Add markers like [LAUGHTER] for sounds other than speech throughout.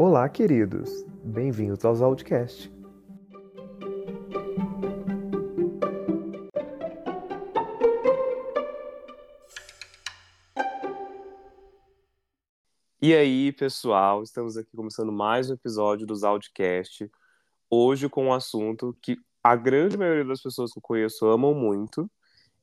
Olá, queridos! Bem-vindos aos Outcast. E aí, pessoal, estamos aqui começando mais um episódio dos Outcast. Hoje com um assunto que a grande maioria das pessoas que eu conheço amam muito,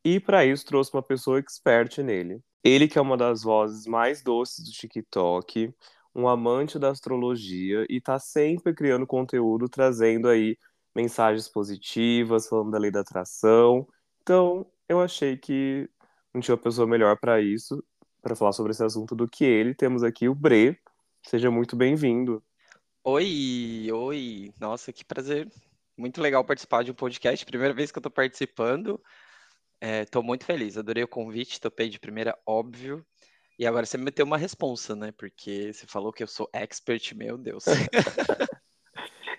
e para isso trouxe uma pessoa expert nele. Ele que é uma das vozes mais doces do TikTok, um amante da astrologia e está sempre criando conteúdo, trazendo aí mensagens positivas, falando da lei da atração. Então, eu achei que não tinha uma pessoa melhor para isso, para falar sobre esse assunto do que ele. Temos aqui o Bre. Seja muito bem-vindo. Oi, oi. Nossa, que prazer. Muito legal participar de um podcast. Primeira vez que eu estou participando. Estou é, muito feliz, adorei o convite, topei de primeira, óbvio. E agora você me meteu uma responsa, né? Porque você falou que eu sou expert, meu Deus. [LAUGHS]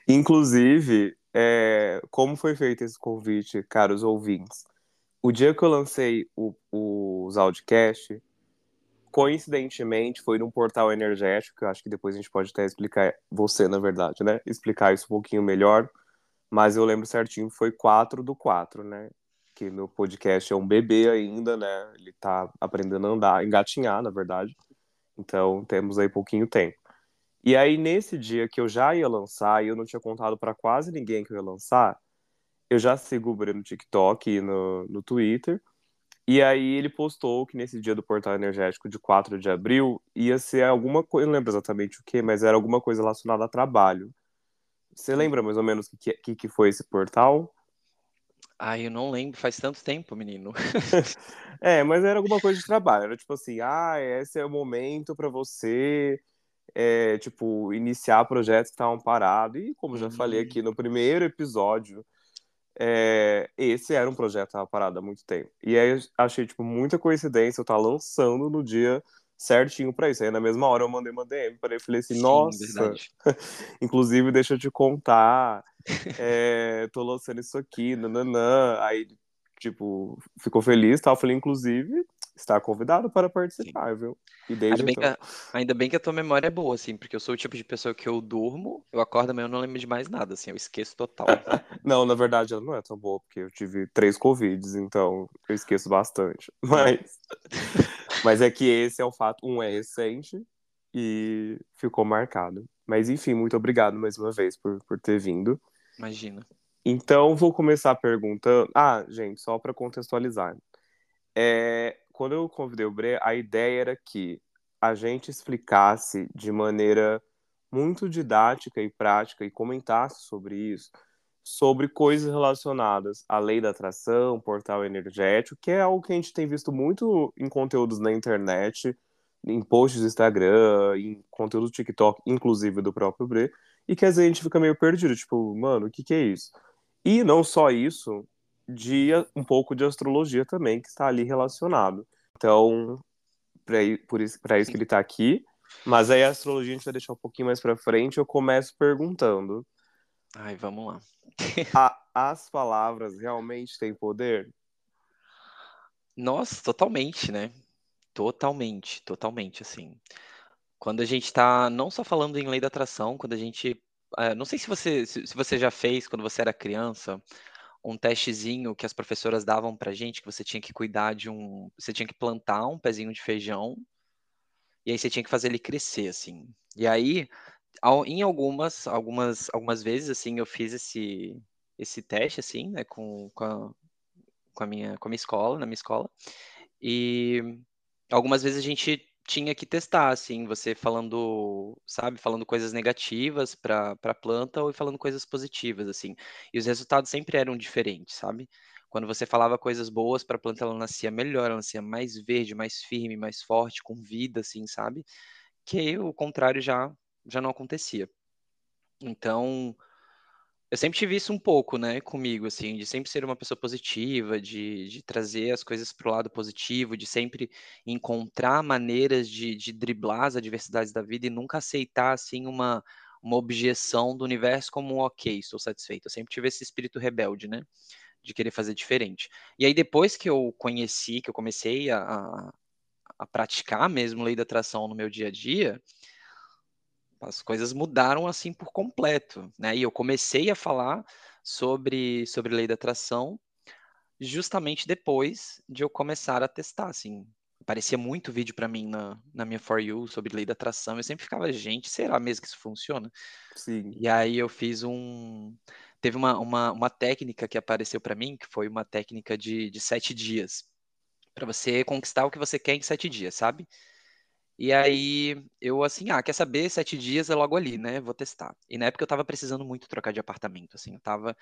Inclusive, é, como foi feito esse convite, caros ouvintes? O dia que eu lancei os Audcast, coincidentemente, foi num portal energético, que eu acho que depois a gente pode até explicar, você, na verdade, né? Explicar isso um pouquinho melhor. Mas eu lembro certinho, foi 4 do 4, né? Que meu podcast é um bebê ainda, né? Ele tá aprendendo a andar, engatinhar, na verdade. Então, temos aí pouquinho tempo. E aí, nesse dia que eu já ia lançar, e eu não tinha contado para quase ninguém que eu ia lançar, eu já sigo o Breno no TikTok e no, no Twitter. E aí ele postou que nesse dia do portal energético de 4 de abril ia ser alguma coisa, eu não lembro exatamente o que, mas era alguma coisa relacionada a trabalho. Você lembra mais ou menos o que, que, que foi esse portal? Ai, eu não lembro, faz tanto tempo, menino. [LAUGHS] é, mas era alguma coisa de trabalho. Era tipo assim, ah, esse é o momento para você, é, tipo, iniciar projetos que estavam parados. E como já falei aqui no primeiro episódio, é, esse era um projeto que estava parado há muito tempo. E aí achei, tipo, muita coincidência eu estar lançando no dia certinho para isso. Aí na mesma hora eu mandei uma DM para ele, falei assim, Sim, nossa, [LAUGHS] inclusive deixa eu te contar é, tô lançando isso aqui, nananã. Aí, tipo, ficou feliz, tal. Falei, inclusive, está convidado para participar, Sim. viu? E desde ainda, então... bem a, ainda bem que a tua memória é boa, assim, porque eu sou o tipo de pessoa que eu durmo, eu acordo amanhã eu não lembro de mais nada, assim, eu esqueço total. [LAUGHS] não, na verdade ela não é tão boa, porque eu tive três Covids, então eu esqueço bastante. [LAUGHS] Mas, mas é que esse é o fato, um é recente e ficou marcado. Mas enfim, muito obrigado mais uma vez por, por ter vindo. Imagina. Então, vou começar perguntando. Ah, gente, só para contextualizar. É, quando eu convidei o Bre, a ideia era que a gente explicasse de maneira muito didática e prática e comentasse sobre isso, sobre coisas relacionadas à lei da atração, portal energético, que é algo que a gente tem visto muito em conteúdos na internet, em posts do Instagram, em conteúdo do TikTok, inclusive do próprio Bre, e que às vezes a gente fica meio perdido, tipo, mano, o que que é isso? E não só isso, de um pouco de astrologia também, que está ali relacionado. Então, para isso, isso que ele está aqui. Mas aí a astrologia a gente vai deixar um pouquinho mais para frente. Eu começo perguntando. Ai, vamos lá. a, as palavras realmente têm poder? Nossa, totalmente, né? Totalmente, totalmente, assim. Quando a gente está não só falando em lei da atração, quando a gente. É, não sei se você, se, se você já fez, quando você era criança, um testezinho que as professoras davam pra gente, que você tinha que cuidar de um. Você tinha que plantar um pezinho de feijão, e aí você tinha que fazer ele crescer, assim. E aí, em algumas, algumas, algumas vezes, assim, eu fiz esse, esse teste, assim, né, com, com, a, com, a minha, com a minha escola, na minha escola. E algumas vezes a gente tinha que testar, assim, você falando, sabe, falando coisas negativas para a planta ou falando coisas positivas, assim. E os resultados sempre eram diferentes, sabe? Quando você falava coisas boas para a planta, ela nascia melhor, ela nascia mais verde, mais firme, mais forte, com vida, assim, sabe? Que o contrário já, já não acontecia. Então, eu sempre tive isso um pouco, né, comigo, assim, de sempre ser uma pessoa positiva, de, de trazer as coisas para o lado positivo, de sempre encontrar maneiras de, de driblar as adversidades da vida e nunca aceitar, assim, uma, uma objeção do universo como um ok, estou satisfeito. Eu sempre tive esse espírito rebelde, né, de querer fazer diferente. E aí, depois que eu conheci, que eu comecei a, a, a praticar mesmo lei da atração no meu dia a dia, as coisas mudaram assim por completo, né? E eu comecei a falar sobre, sobre lei da atração justamente depois de eu começar a testar, assim. Aparecia muito vídeo para mim na, na minha For You sobre lei da atração. Eu sempre ficava, gente, será mesmo que isso funciona? Sim. E aí eu fiz um. Teve uma, uma, uma técnica que apareceu para mim, que foi uma técnica de, de sete dias. para você conquistar o que você quer em sete dias, sabe? E aí eu assim, ah, quer saber? Sete dias é logo ali, né? Vou testar. E na época eu tava precisando muito trocar de apartamento, assim, eu tava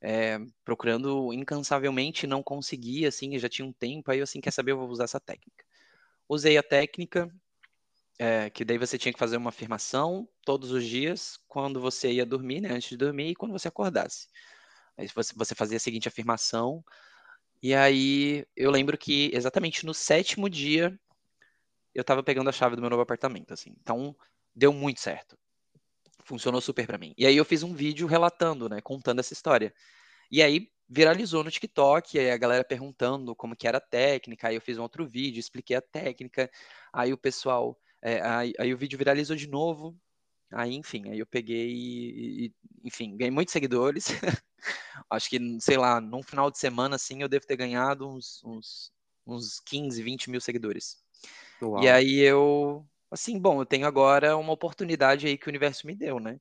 é, procurando incansavelmente, não conseguia, assim, já tinha um tempo, aí eu assim, quer saber? Eu vou usar essa técnica. Usei a técnica, é, que daí você tinha que fazer uma afirmação todos os dias, quando você ia dormir, né? Antes de dormir e quando você acordasse. Aí você, você fazia a seguinte afirmação, e aí eu lembro que exatamente no sétimo dia eu tava pegando a chave do meu novo apartamento, assim. Então, deu muito certo. Funcionou super para mim. E aí eu fiz um vídeo relatando, né, contando essa história. E aí viralizou no TikTok, aí a galera perguntando como que era a técnica, aí eu fiz um outro vídeo, expliquei a técnica, aí o pessoal, é, aí, aí, o vídeo viralizou de novo, aí enfim, aí eu peguei e, enfim, ganhei muitos seguidores, [LAUGHS] acho que, sei lá, num final de semana, assim, eu devo ter ganhado uns, uns, uns 15, 20 mil seguidores. Uau. E aí eu, assim, bom, eu tenho agora uma oportunidade aí que o universo me deu, né?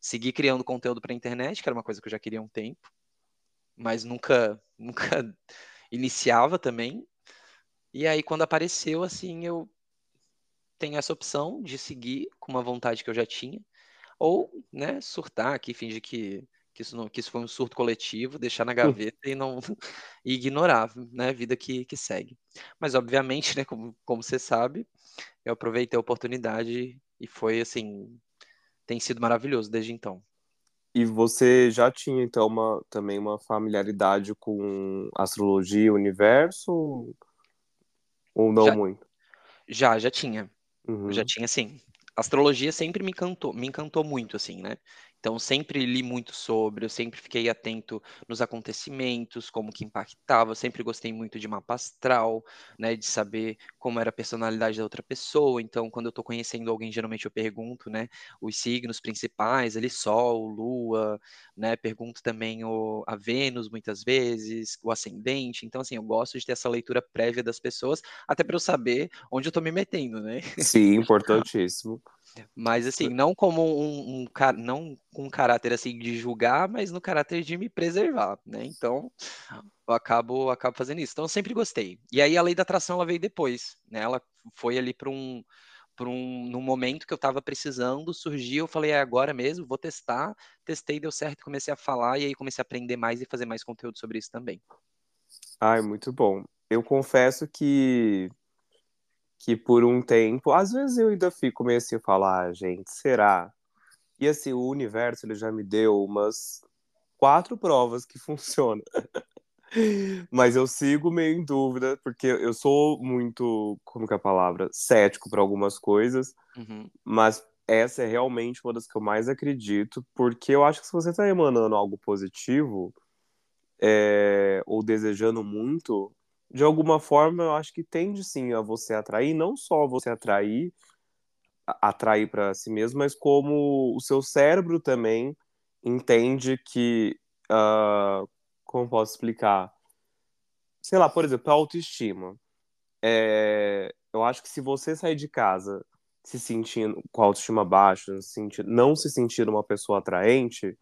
Seguir criando conteúdo para a internet, que era uma coisa que eu já queria há um tempo, mas nunca, [LAUGHS] nunca iniciava também. E aí quando apareceu, assim, eu tenho essa opção de seguir com uma vontade que eu já tinha, ou, né, surtar aqui, fingir que que isso, não, que isso foi um surto coletivo, deixar na gaveta e não [LAUGHS] e ignorar, né, a vida que, que segue. Mas, obviamente, né, como, como você sabe, eu aproveitei a oportunidade e foi, assim, tem sido maravilhoso desde então. E você já tinha, então, uma, também uma familiaridade com astrologia, universo, ou não já, muito? Já, já tinha. Uhum. Já tinha, sim. Astrologia sempre me encantou, me encantou muito, assim, né? Então, sempre li muito sobre, eu sempre fiquei atento nos acontecimentos, como que impactava, eu sempre gostei muito de mapa astral, né, de saber como era a personalidade da outra pessoa. Então, quando eu estou conhecendo alguém, geralmente eu pergunto, né, os signos principais, ali Sol, Lua, né, pergunto também o, a Vênus muitas vezes, o ascendente. Então, assim, eu gosto de ter essa leitura prévia das pessoas, até para eu saber onde eu estou me metendo, né? Sim, [LAUGHS] importantíssimo. Mas assim, não como um, um não com um caráter assim de julgar, mas no caráter de me preservar, né? Então, eu acabo, acabo fazendo isso. Então, eu sempre gostei. E aí a lei da atração ela veio depois, né? Ela foi ali para um para um num momento que eu estava precisando, surgiu, eu falei, é agora mesmo, vou testar. Testei, deu certo, comecei a falar e aí comecei a aprender mais e fazer mais conteúdo sobre isso também. Ai, muito bom. Eu confesso que que por um tempo, às vezes eu ainda fico meio assim, falar, ah, gente, será? E assim, o universo ele já me deu umas quatro provas que [LAUGHS] funcionam. Mas eu sigo meio em dúvida, porque eu sou muito, como que é a palavra? Cético para algumas coisas, uhum. mas essa é realmente uma das que eu mais acredito, porque eu acho que se você está emanando algo positivo, é, ou desejando muito, de alguma forma, eu acho que tende sim a você atrair, não só você atrair, atrair para si mesmo, mas como o seu cérebro também entende que, uh, como posso explicar? Sei lá, por exemplo, a autoestima. É, eu acho que se você sair de casa se sentindo com a autoestima baixa, se não se sentir uma pessoa atraente,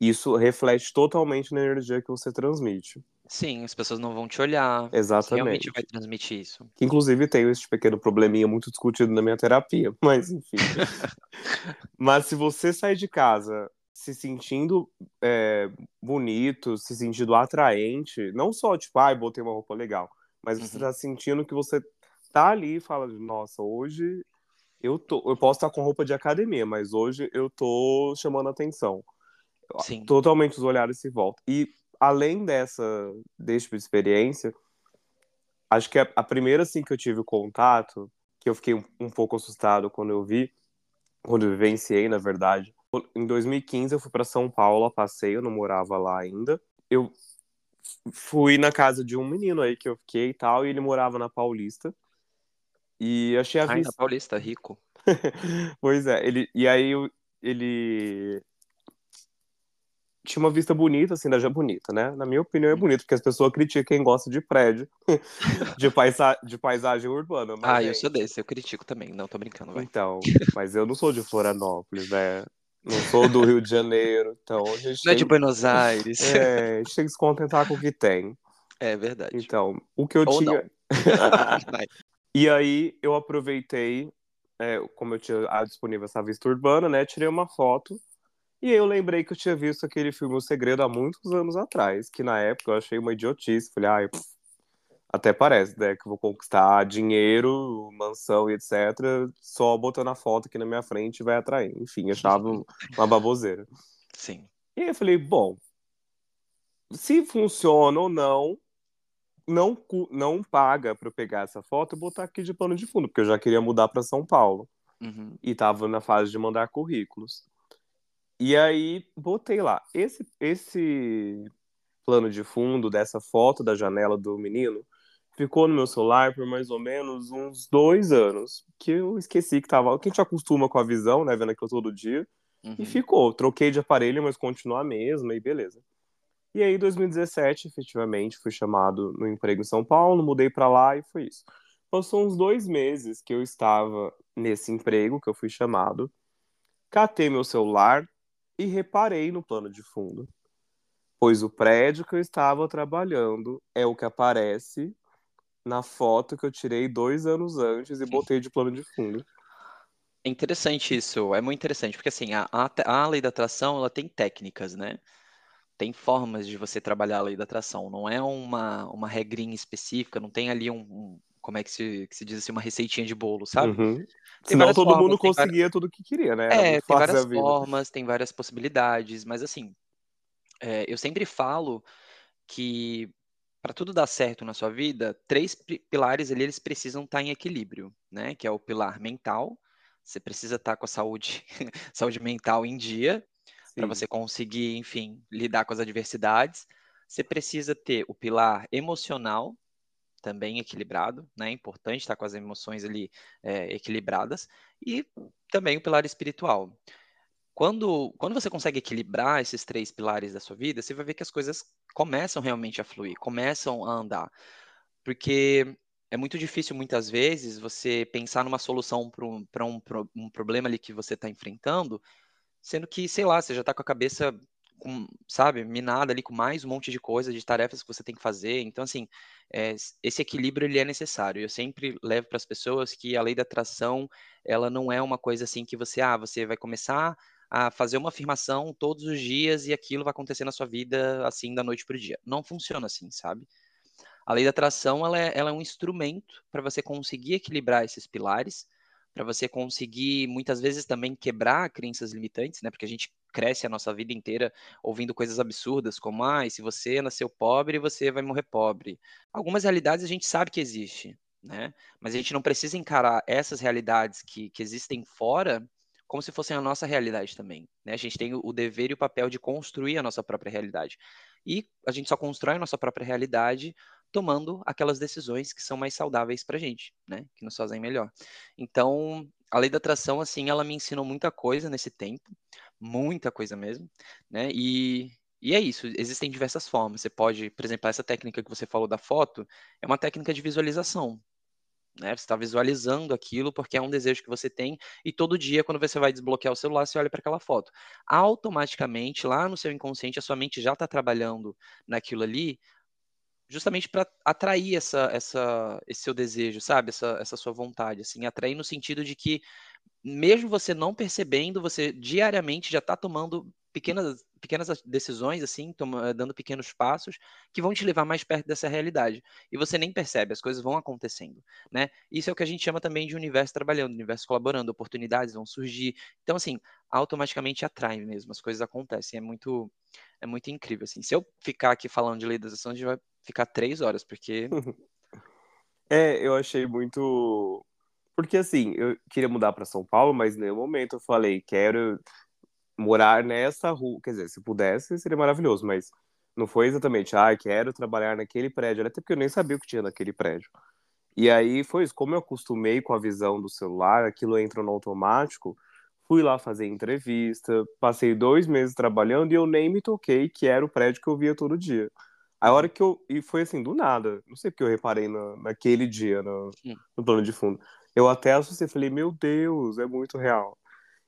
isso reflete totalmente na energia que você transmite. Sim, as pessoas não vão te olhar. Exatamente. realmente vai transmitir isso. Que, inclusive, tenho esse pequeno probleminha muito discutido na minha terapia, [LAUGHS] mas enfim. mas se você sair de casa se sentindo é, bonito, se sentindo atraente, não só tipo, ai, ah, botei uma roupa legal, mas você uhum. tá sentindo que você tá ali e fala, nossa, hoje eu tô, eu posso estar com roupa de academia, mas hoje eu tô chamando atenção. Sim. Totalmente os olhares se voltam. E além dessa desse tipo de experiência, acho que a, a, primeira assim que eu tive contato, que eu fiquei um, um, pouco assustado quando eu vi, quando eu vivenciei, na verdade. Em 2015 eu fui para São Paulo a passeio, eu não morava lá ainda. Eu fui na casa de um menino aí que eu fiquei e tal, e ele morava na Paulista. E achei a Ai, vista... na Paulista, rico. [LAUGHS] pois é, ele, e aí ele tinha uma vista bonita, assim, da já bonita, né? Na minha opinião é bonito, porque as pessoas criticam quem gosta de prédio, [LAUGHS] de, paisa de paisagem urbana. ah, gente... eu sou desse, eu critico também, não tô brincando, vai. Então, mas eu não sou de Florianópolis, né? Não sou do Rio de Janeiro, então a gente Não é de Buenos Aires. É, a gente tem que se contentar com o que tem. É verdade. Então, o que eu Ou tinha. [LAUGHS] e aí eu aproveitei, é, como eu tinha disponível essa vista urbana, né? Tirei uma foto e aí eu lembrei que eu tinha visto aquele filme O Segredo há muitos anos atrás, que na época eu achei uma idiotice. Falei, ai, ah, até parece, né, que vou conquistar dinheiro, mansão e etc, só botando a foto aqui na minha frente vai atrair. Enfim, achava uma baboseira. Sim. E aí eu falei, bom, se funciona ou não, não, não paga para eu pegar essa foto e botar aqui de pano de fundo, porque eu já queria mudar para São Paulo. Uhum. E tava na fase de mandar currículos. E aí botei lá. Esse, esse plano de fundo dessa foto da janela do menino ficou no meu celular por mais ou menos uns dois anos. Que eu esqueci que tava. Que a gente acostuma com a visão, né? Vendo aquilo todo dia. Uhum. E ficou. Troquei de aparelho, mas continua a mesma e beleza. E aí, em 2017, efetivamente, fui chamado no emprego em São Paulo, mudei para lá e foi isso. Passou uns dois meses que eu estava nesse emprego, que eu fui chamado. Catei meu celular, e reparei no plano de fundo, pois o prédio que eu estava trabalhando é o que aparece na foto que eu tirei dois anos antes e botei de plano de fundo. É interessante isso, é muito interessante, porque assim, a, a, a lei da atração, ela tem técnicas, né? Tem formas de você trabalhar a lei da atração, não é uma, uma regrinha específica, não tem ali um, um como é que se, que se diz assim, uma receitinha de bolo, sabe? Uhum. Senão todo formas, mundo conseguia tudo que queria, né? é, tem várias formas, tem várias possibilidades, mas assim, é, eu sempre falo que para tudo dar certo na sua vida, três pilares ali eles precisam estar tá em equilíbrio, né? Que é o pilar mental, você precisa estar tá com a saúde, [LAUGHS] saúde mental em dia, para você conseguir, enfim, lidar com as adversidades. Você precisa ter o pilar emocional, também equilibrado, né? É importante estar com as emoções ali é, equilibradas e também o pilar espiritual. Quando, quando você consegue equilibrar esses três pilares da sua vida, você vai ver que as coisas começam realmente a fluir, começam a andar. Porque é muito difícil, muitas vezes, você pensar numa solução para um, um, um problema ali que você está enfrentando, sendo que, sei lá, você já está com a cabeça com, sabe, minada ali com mais um monte de coisa, de tarefas que você tem que fazer. Então, assim, é, esse equilíbrio ele é necessário. Eu sempre levo para as pessoas que a lei da atração, ela não é uma coisa assim que você, ah, você vai começar a fazer uma afirmação todos os dias e aquilo vai acontecer na sua vida assim da noite para o dia. Não funciona assim, sabe? A lei da atração ela é, ela é um instrumento para você conseguir equilibrar esses pilares, para você conseguir muitas vezes também quebrar crenças limitantes, né? Porque a gente cresce a nossa vida inteira ouvindo coisas absurdas, como, ah, se você nasceu pobre, você vai morrer pobre. Algumas realidades a gente sabe que existe, né? Mas a gente não precisa encarar essas realidades que, que existem fora como se fossem a nossa realidade também. Né? A gente tem o dever e o papel de construir a nossa própria realidade. E a gente só constrói a nossa própria realidade tomando aquelas decisões que são mais saudáveis para a gente, né? Que nos fazem melhor. Então, a lei da atração, assim, ela me ensinou muita coisa nesse tempo muita coisa mesmo, né? E, e é isso, existem diversas formas. Você pode, por exemplo, essa técnica que você falou da foto é uma técnica de visualização. Né? Você está visualizando aquilo porque é um desejo que você tem, e todo dia, quando você vai desbloquear o celular, você olha para aquela foto. Automaticamente, lá no seu inconsciente, a sua mente já está trabalhando naquilo ali, justamente para atrair essa, essa, esse seu desejo, sabe? Essa, essa sua vontade, assim, atrair no sentido de que mesmo você não percebendo, você diariamente já está tomando pequenas, pequenas decisões, assim, toma, dando pequenos passos que vão te levar mais perto dessa realidade. E você nem percebe, as coisas vão acontecendo, né? Isso é o que a gente chama também de universo trabalhando, universo colaborando, oportunidades vão surgir. Então, assim, automaticamente atrai mesmo, as coisas acontecem. É muito, é muito incrível, assim. Se eu ficar aqui falando de lei das ações, a gente vai ficar três horas, porque... [LAUGHS] é, eu achei muito porque assim, eu queria mudar para São Paulo, mas em nenhum momento eu falei, quero morar nessa rua. Quer dizer, se pudesse, seria maravilhoso, mas não foi exatamente, ah, quero trabalhar naquele prédio, até porque eu nem sabia o que tinha naquele prédio. E aí foi isso, como eu acostumei com a visão do celular, aquilo entra no automático, fui lá fazer entrevista, passei dois meses trabalhando e eu nem me toquei que era o prédio que eu via todo dia. A hora que eu. E foi assim, do nada. Não sei porque eu reparei na, naquele dia, no, no plano de fundo. Eu até assustei, falei, meu Deus, é muito real.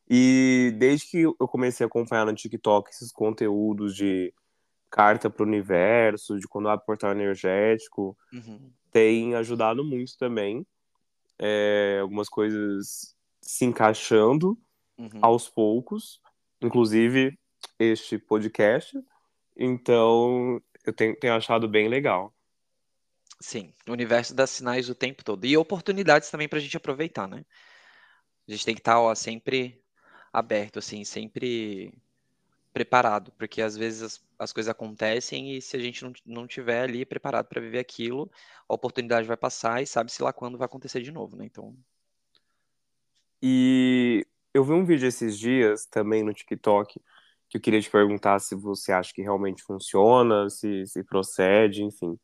E desde que eu comecei a acompanhar no TikTok esses conteúdos de carta para o universo, de quando abre portal energético, uhum. tem ajudado muito também. É, algumas coisas se encaixando uhum. aos poucos, inclusive este podcast. Então, eu tenho, tenho achado bem legal. Sim, o universo dá sinais o tempo todo. E oportunidades também para a gente aproveitar, né? A gente tem que estar tá, sempre aberto, assim, sempre preparado, porque às vezes as, as coisas acontecem e se a gente não, não tiver ali preparado para viver aquilo, a oportunidade vai passar e sabe-se lá quando vai acontecer de novo, né? Então. E eu vi um vídeo esses dias também no TikTok que eu queria te perguntar se você acha que realmente funciona, se, se procede, enfim.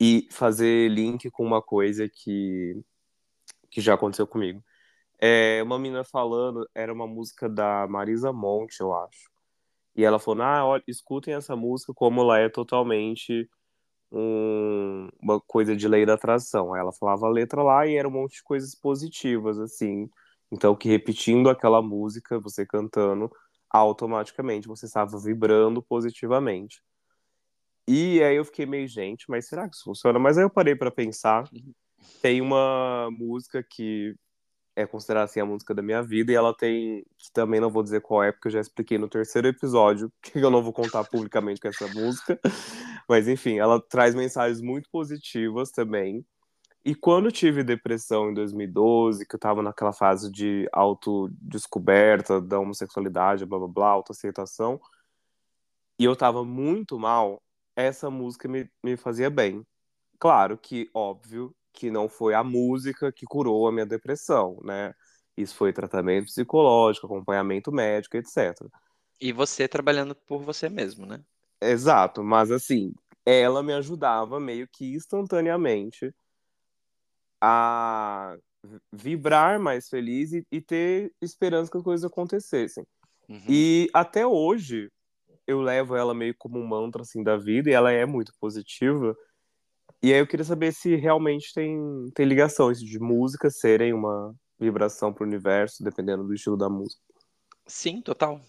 E fazer link com uma coisa que, que já aconteceu comigo. É, uma menina falando, era uma música da Marisa Monte, eu acho. E ela falou, ah, olha, escutem essa música como ela é totalmente um, uma coisa de lei da atração. Ela falava a letra lá e era um monte de coisas positivas, assim. Então, que repetindo aquela música, você cantando, automaticamente você estava vibrando positivamente. E aí eu fiquei meio, gente, mas será que isso funciona? Mas aí eu parei para pensar. Tem uma música que é considerada assim a música da minha vida e ela tem, que também não vou dizer qual é, porque eu já expliquei no terceiro episódio, [LAUGHS] que eu não vou contar publicamente com essa música. Mas enfim, ela traz mensagens muito positivas também. E quando tive depressão em 2012, que eu tava naquela fase de autodescoberta da homossexualidade, blá blá blá, autoaceitação, e eu tava muito mal, essa música me, me fazia bem. Claro que, óbvio, que não foi a música que curou a minha depressão, né? Isso foi tratamento psicológico, acompanhamento médico, etc. E você trabalhando por você mesmo, né? Exato, mas assim, ela me ajudava meio que instantaneamente a vibrar mais feliz e, e ter esperança que as coisas acontecessem. Uhum. E até hoje eu levo ela meio como um mantra assim da vida e ela é muito positiva. E aí eu queria saber se realmente tem, tem ligação isso de música serem uma vibração para o universo, dependendo do estilo da música. Sim, total.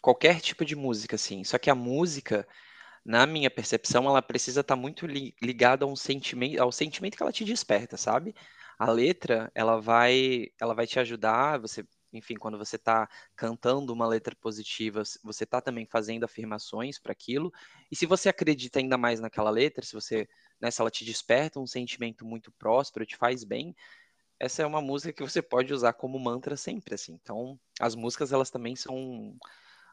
Qualquer tipo de música, sim. Só que a música, na minha percepção, ela precisa estar tá muito ligada a um sentimento, ao sentimento que ela te desperta, sabe? A letra, ela vai, ela vai te ajudar, você, enfim, quando você está cantando uma letra positiva, você está também fazendo afirmações para aquilo. E se você acredita ainda mais naquela letra, se você, né, se ela te desperta um sentimento muito próspero, te faz bem, essa é uma música que você pode usar como mantra sempre, assim. Então, as músicas elas também são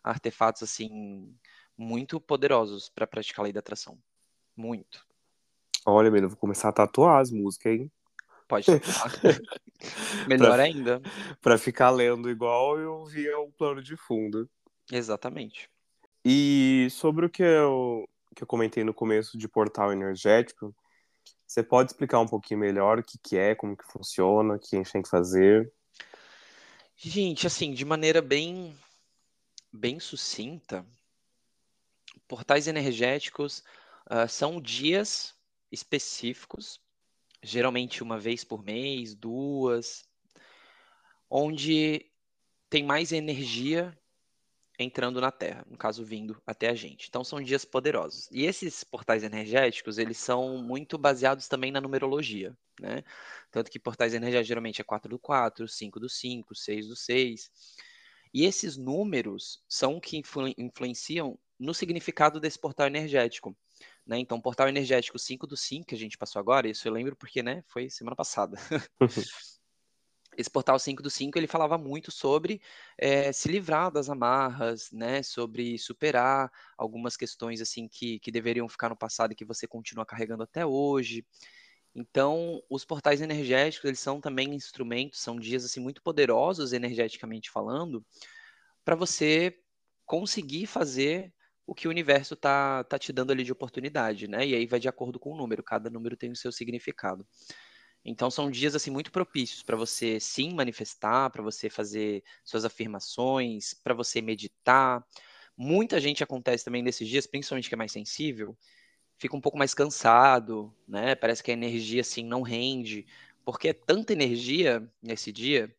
artefatos assim muito poderosos para praticar a lei da atração. Muito. Olha, menino, vou começar a tatuar as músicas, hein? Pode tatuar. [LAUGHS] Melhor pra, ainda. Para ficar lendo igual eu via o plano de fundo. Exatamente. E sobre o que eu, que eu comentei no começo de portal energético, você pode explicar um pouquinho melhor o que, que é, como que funciona, o que a gente tem que fazer? Gente, assim, de maneira bem, bem sucinta, portais energéticos uh, são dias específicos, geralmente uma vez por mês, duas, onde tem mais energia entrando na Terra, no caso vindo até a gente. Então são dias poderosos. E esses portais energéticos, eles são muito baseados também na numerologia, né? Tanto que portais energéticos geralmente é 4 do 4, 5 do 5, 6 do 6. E esses números são que influ influenciam no significado desse portal energético. Né? Então, portal energético 5 do 5 que a gente passou agora, isso eu lembro porque né, foi semana passada. [LAUGHS] [LAUGHS] Esse portal 5 do 5 ele falava muito sobre é, se livrar das amarras, né? Sobre superar algumas questões assim que, que deveriam ficar no passado e que você continua carregando até hoje. Então, os portais energéticos, eles são também instrumentos, são dias assim muito poderosos energeticamente falando, para você conseguir fazer o que o universo tá, tá te dando ali de oportunidade, né? E aí vai de acordo com o número, cada número tem o seu significado. Então são dias assim muito propícios para você sim manifestar, para você fazer suas afirmações, para você meditar. Muita gente acontece também nesses dias, principalmente que é mais sensível, fica um pouco mais cansado, né? Parece que a energia assim não rende, porque é tanta energia nesse dia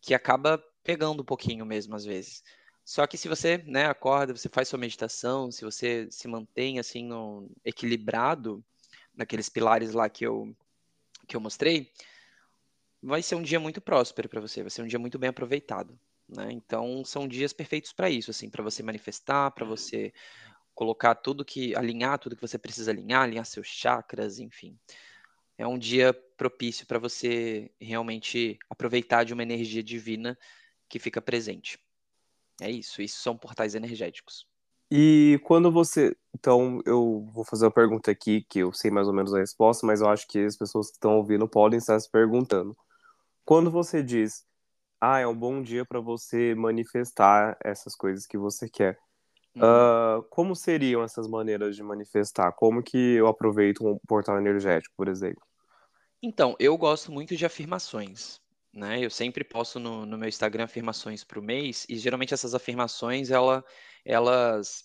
que acaba pegando um pouquinho mesmo às vezes. Só que se você, né, acorda, você faz sua meditação, se você se mantém assim no, equilibrado naqueles pilares lá que eu que eu mostrei, vai ser um dia muito próspero para você, vai ser um dia muito bem aproveitado, né? Então são dias perfeitos para isso, assim, para você manifestar, para você colocar tudo que alinhar tudo que você precisa alinhar, alinhar seus chakras, enfim. É um dia propício para você realmente aproveitar de uma energia divina que fica presente. É isso, isso são portais energéticos. E quando você. Então, eu vou fazer uma pergunta aqui, que eu sei mais ou menos a resposta, mas eu acho que as pessoas que estão ouvindo podem estar se perguntando. Quando você diz, ah, é um bom dia para você manifestar essas coisas que você quer, uhum. uh, como seriam essas maneiras de manifestar? Como que eu aproveito um portal energético, por exemplo? Então, eu gosto muito de afirmações. Né? Eu sempre posto no, no meu Instagram afirmações para o mês, e geralmente essas afirmações ela, elas,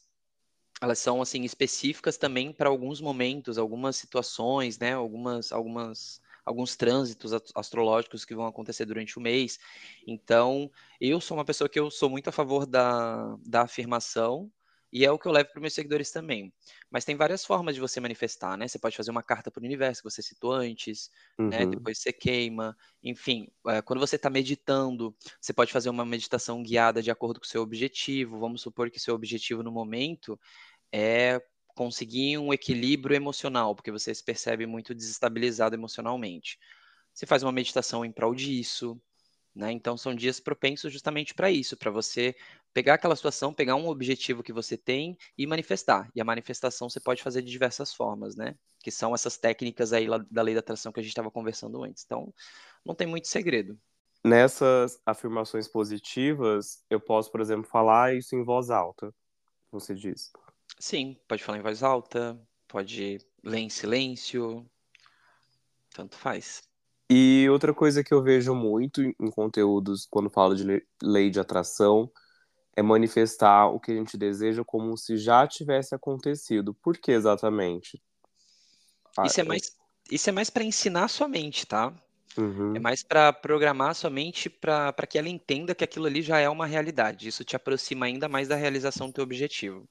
elas são assim específicas também para alguns momentos, algumas situações, né? algumas, algumas, alguns trânsitos astrológicos que vão acontecer durante o mês. Então, eu sou uma pessoa que eu sou muito a favor da, da afirmação, e é o que eu levo para meus seguidores também. Mas tem várias formas de você manifestar, né? Você pode fazer uma carta para o universo, que você citou antes, né? uhum. né? Depois você queima. Enfim, é, quando você está meditando, você pode fazer uma meditação guiada de acordo com o seu objetivo. Vamos supor que seu objetivo no momento é conseguir um equilíbrio emocional, porque você se percebe muito desestabilizado emocionalmente. Você faz uma meditação em prol disso, né? Então são dias propensos justamente para isso, para você pegar aquela situação, pegar um objetivo que você tem e manifestar. E a manifestação você pode fazer de diversas formas, né? Que são essas técnicas aí da lei da atração que a gente estava conversando antes. Então, não tem muito segredo. Nessas afirmações positivas, eu posso, por exemplo, falar isso em voz alta, você diz. Sim, pode falar em voz alta, pode ler em silêncio, tanto faz. E outra coisa que eu vejo muito em conteúdos quando falo de lei de atração é manifestar o que a gente deseja como se já tivesse acontecido. Por que exatamente? Ah, isso é mais, isso é mais para ensinar a sua mente, tá? Uhum. É mais para programar a sua mente para que ela entenda que aquilo ali já é uma realidade. Isso te aproxima ainda mais da realização do teu objetivo.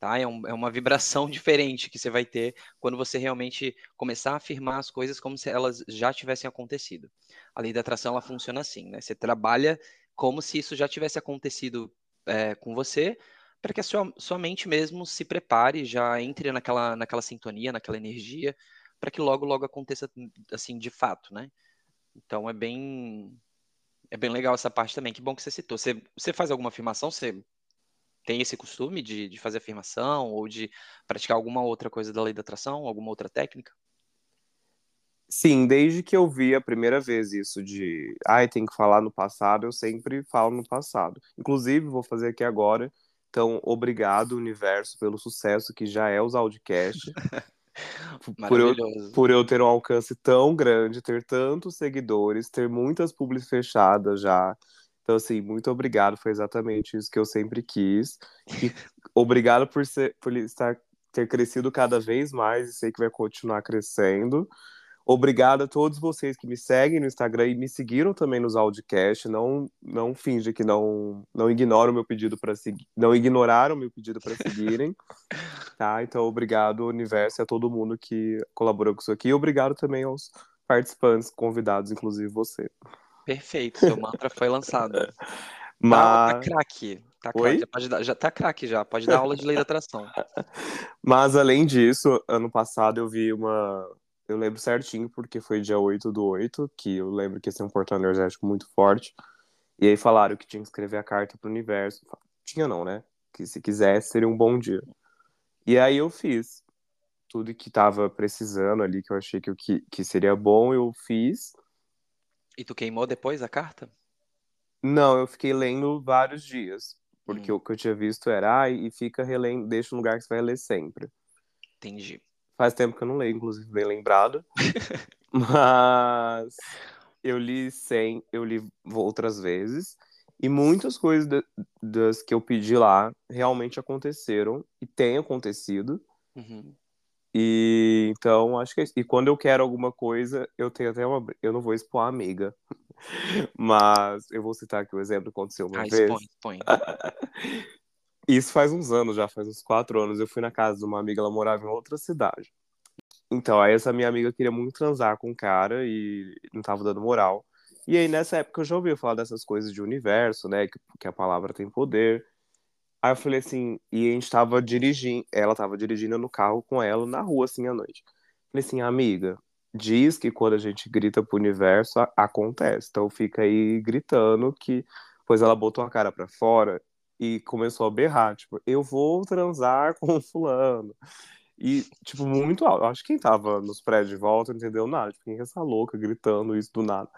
Tá? É, um, é uma vibração [LAUGHS] diferente que você vai ter quando você realmente começar a afirmar as coisas como se elas já tivessem acontecido. A lei da atração ela funciona assim, né? Você trabalha como se isso já tivesse acontecido é, com você, para que a sua, sua mente mesmo se prepare, já entre naquela, naquela sintonia, naquela energia, para que logo, logo aconteça assim de fato, né? Então é bem é bem legal essa parte também. Que bom que você citou. Você, você faz alguma afirmação? Você tem esse costume de, de fazer afirmação ou de praticar alguma outra coisa da lei da atração, alguma outra técnica? Sim, desde que eu vi a primeira vez isso de, ai, tem que falar no passado, eu sempre falo no passado. Inclusive, vou fazer aqui agora. Então, obrigado, universo, pelo sucesso que já é os Audicast. [LAUGHS] por, eu, por eu ter um alcance tão grande, ter tantos seguidores, ter muitas publis fechadas já, então, assim, muito obrigado. Foi exatamente isso que eu sempre quis. E [LAUGHS] obrigado por, ser, por estar, ter crescido cada vez mais e sei que vai continuar crescendo. Obrigado a todos vocês que me seguem no Instagram e me seguiram também nos audiocast. Não, não finge que não, não ignoram o meu pedido para seguir, não ignoraram o meu pedido para seguirem, [LAUGHS] tá? Então, obrigado universo e a todo mundo que colaborou com isso aqui. E obrigado também aos participantes, convidados, inclusive você. Perfeito, seu mantra foi lançado. Mas... [LAUGHS] Tá, tá craque. Tá craque, já, pode dar, já tá craque já, pode dar aula de lei da atração. [LAUGHS] Mas além disso, ano passado eu vi uma. Eu lembro certinho, porque foi dia 8 do 8, que eu lembro que esse é um portal energético muito forte. E aí falaram que tinha que escrever a carta pro universo. Tinha não, né? Que se quisesse seria um bom dia. E aí eu fiz tudo que tava precisando ali, que eu achei que, que, que seria bom, eu fiz. E tu queimou depois a carta? Não, eu fiquei lendo vários dias. Porque hum. o que eu tinha visto era, ah, e fica relendo, deixa um lugar que você vai ler sempre. Entendi. Faz tempo que eu não leio, inclusive, bem lembrado. [LAUGHS] Mas eu li sem, eu li outras vezes. E muitas coisas das que eu pedi lá realmente aconteceram e têm acontecido. Uhum. E então acho que é isso. E quando eu quero alguma coisa, eu tenho até uma. Eu não vou expor a amiga. [LAUGHS] Mas eu vou citar aqui o exemplo que aconteceu uma Ah, vez. expõe, expõe. [LAUGHS] Isso faz uns anos, já faz uns quatro anos. Eu fui na casa de uma amiga, ela morava em outra cidade. Então, aí essa minha amiga queria muito transar com o cara e não tava dando moral. E aí, nessa época, eu já ouvi falar dessas coisas de universo, né? Que, que a palavra tem poder. Aí eu falei assim, e a gente tava dirigindo, ela tava dirigindo no carro com ela na rua, assim, à noite. Falei assim, amiga, diz que quando a gente grita pro universo, acontece. Então fica aí gritando que. Pois ela botou a cara pra fora e começou a berrar, tipo, eu vou transar [LAUGHS] com o fulano. E, tipo, muito alto. Acho que quem tava nos prédios de volta não entendeu nada. Tipo, quem é essa louca gritando isso do nada?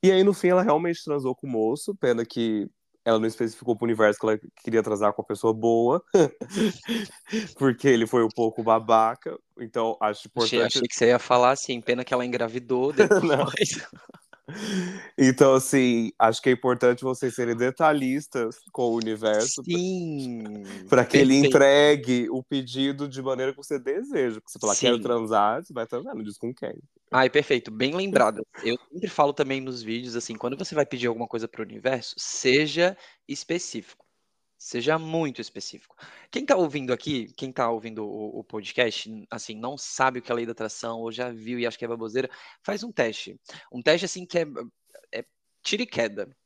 E aí, no fim, ela realmente transou com o moço. Pena que ela não especificou pro universo que ela queria transar com uma pessoa boa. [LAUGHS] Porque ele foi um pouco babaca. Então, acho Achei, importante. achei que você ia falar assim, pena que ela engravidou [LAUGHS] depois. Então, assim, acho que é importante vocês serem detalhistas com o universo Sim. para que ele perfeito. entregue o pedido de maneira que você deseja. Porque você falar, quero transar, você vai transar, não diz com quem. Ai, perfeito, bem lembrado. [LAUGHS] Eu sempre falo também nos vídeos, assim, quando você vai pedir alguma coisa para o universo, seja específico. Seja muito específico. Quem tá ouvindo aqui, quem tá ouvindo o, o podcast, assim, não sabe o que é lei da atração, ou já viu e acha que é baboseira, faz um teste. Um teste, assim, que é, é tira e queda.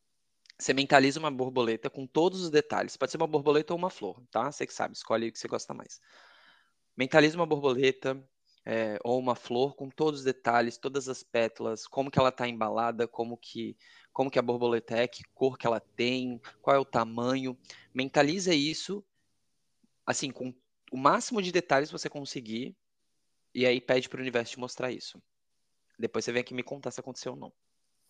Você mentaliza uma borboleta com todos os detalhes. Pode ser uma borboleta ou uma flor, tá? Você que sabe, escolhe o que você gosta mais. Mentaliza uma borboleta, é, ou uma flor com todos os detalhes, todas as pétalas, como que ela está embalada, como que, como que a borboleta é, que cor que ela tem, qual é o tamanho. Mentaliza isso, assim, com o máximo de detalhes que você conseguir, e aí pede para o universo te mostrar isso. Depois você vem aqui me contar se aconteceu ou não.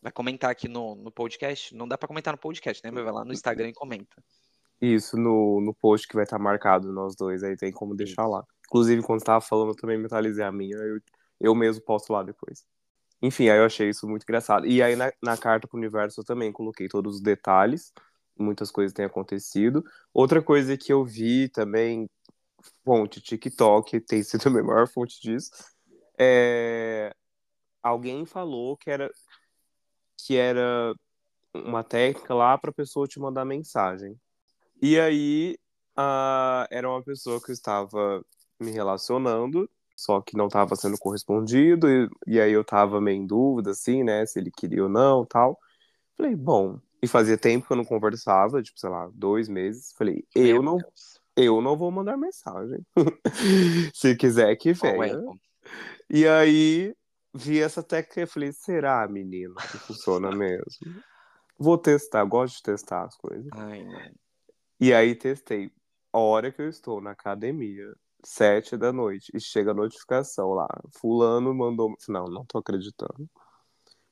Vai comentar aqui no, no podcast? Não dá para comentar no podcast, né? Mas vai lá no Instagram e comenta. Isso no, no post que vai estar marcado nós dois, aí tem como deixar Isso. lá. Inclusive, quando você tava falando, eu também mentalizei a minha, eu, eu mesmo posto lá depois. Enfim, aí eu achei isso muito engraçado. E aí na, na carta pro universo eu também coloquei todos os detalhes, muitas coisas têm acontecido. Outra coisa que eu vi também, fonte TikTok, [LAUGHS] tem sido a maior fonte disso, é... alguém falou que era que era uma técnica lá para pessoa te mandar mensagem. E aí era uma pessoa que eu estava me relacionando, só que não estava sendo correspondido, e, e aí eu estava meio em dúvida, assim, né, se ele queria ou não, tal. Falei, bom, e fazia tempo que eu não conversava, tipo, sei lá, dois meses. Falei, eu Meu não, Deus. eu não vou mandar mensagem. [LAUGHS] se quiser que venha. é? E aí vi essa técnica e falei, será, menino, que funciona [LAUGHS] mesmo? Vou testar, gosto de testar as coisas. Ai. E aí testei. A hora que eu estou na academia, sete da noite, e chega a notificação lá. Fulano mandou. Não, não tô acreditando.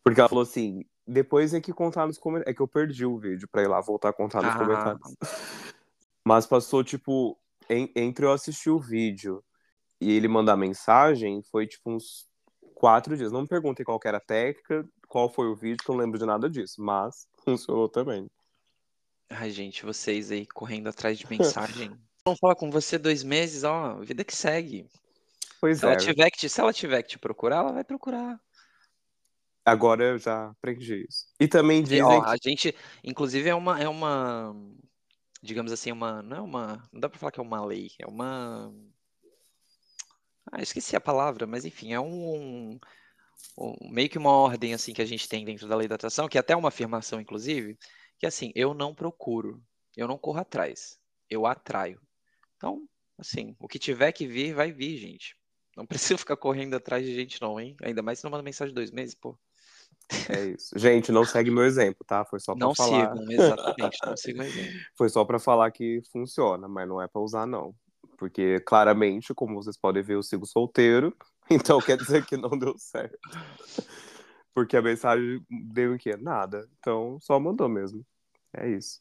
Porque ela falou assim: depois é que contar nos comentários. É que eu perdi o vídeo pra ir lá voltar a contar nos Ah. comentários. Mas passou, tipo, em- entre eu assistir o vídeo e ele mandar mensagem, foi tipo uns quatro dias. Não me perguntem qual era a técnica, qual foi o vídeo, que eu não lembro de nada disso. Mas [LAUGHS] funcionou também. Ai, gente, vocês aí correndo atrás de mensagem. [LAUGHS] Não fala com você dois meses, ó, vida que segue. Pois Se é. ela, tiver que te, se ela tiver que te procurar, ela vai procurar. Agora eu já aprendi isso. E também dizem ó, a gente, inclusive, é uma, é uma, digamos assim, uma, não é uma, não dá pra falar que é uma lei, é uma, ah, esqueci a palavra, mas enfim, é um, um- meio que uma ordem, assim, que a gente tem dentro da lei da atração, que é até uma afirmação, inclusive, que assim, eu não procuro, eu não corro atrás, eu atraio. Então, assim, o que tiver que vir, vai vir, gente. Não [LAUGHS] precisa ficar correndo atrás de gente, não, hein? Ainda mais se não manda mensagem de dois meses, pô. é isso. Gente, não segue meu exemplo, tá? Foi só pra Não falar. sigam, exatamente, não sigam o exemplo. [LAUGHS] Foi só pra falar que funciona, mas não é pra usar não. Porque claramente, como vocês podem ver, eu sigo solteiro, [LAUGHS] então quer dizer que não deu certo. Porque a mensagem deu em quê? Nada. Então só mandou mesmo. É isso.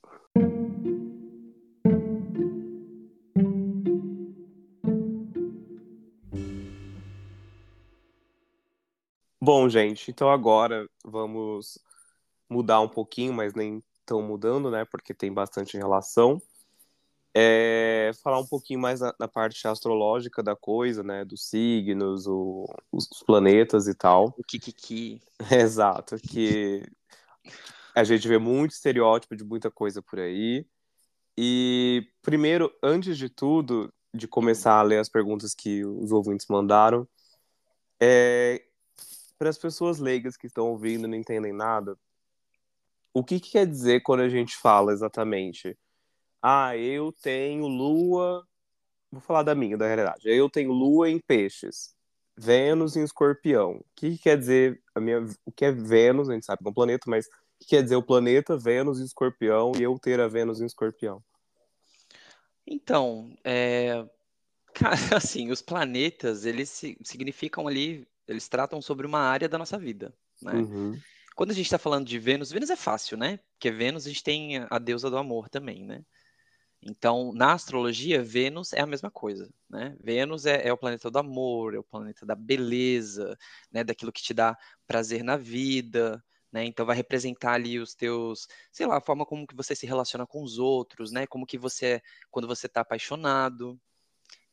Bom, gente, então agora vamos mudar um pouquinho, mas nem tão mudando, né? Porque tem bastante relação. É, falar um pouquinho mais na, na, parte astrológica da coisa, né? Dos signos, o, os, os, planetas e tal. O Kikiki. [LAUGHS] Exato, que a gente vê muito estereótipo de muita coisa por aí. E primeiro, antes de tudo, de começar a ler as perguntas que os ouvintes mandaram, é, para as pessoas leigas que estão ouvindo não entendem nada, o que, que quer dizer quando a gente fala exatamente? Ah, eu tenho lua. Vou falar da minha, da realidade. Eu tenho lua em peixes, Vênus em escorpião. O que, que quer dizer a minha, o que é Vênus? A gente sabe que é um planeta, mas o que quer dizer o planeta Vênus em escorpião e eu ter a Vênus em escorpião? Então, é, [LAUGHS] cara, assim, os planetas, eles significam ali, eles tratam sobre uma área da nossa vida, né? Uhum. Quando a gente está falando de Vênus, Vênus é fácil, né? Porque Vênus a gente tem a deusa do amor também, né? Então, na astrologia, Vênus é a mesma coisa, né? Vênus é, é, o planeta do amor, é o planeta da beleza, né? Daquilo que te dá prazer na vida, né? Então, vai representar ali os teus, sei lá, a forma como que você se relaciona com os outros, né? Como que você é quando você está apaixonado,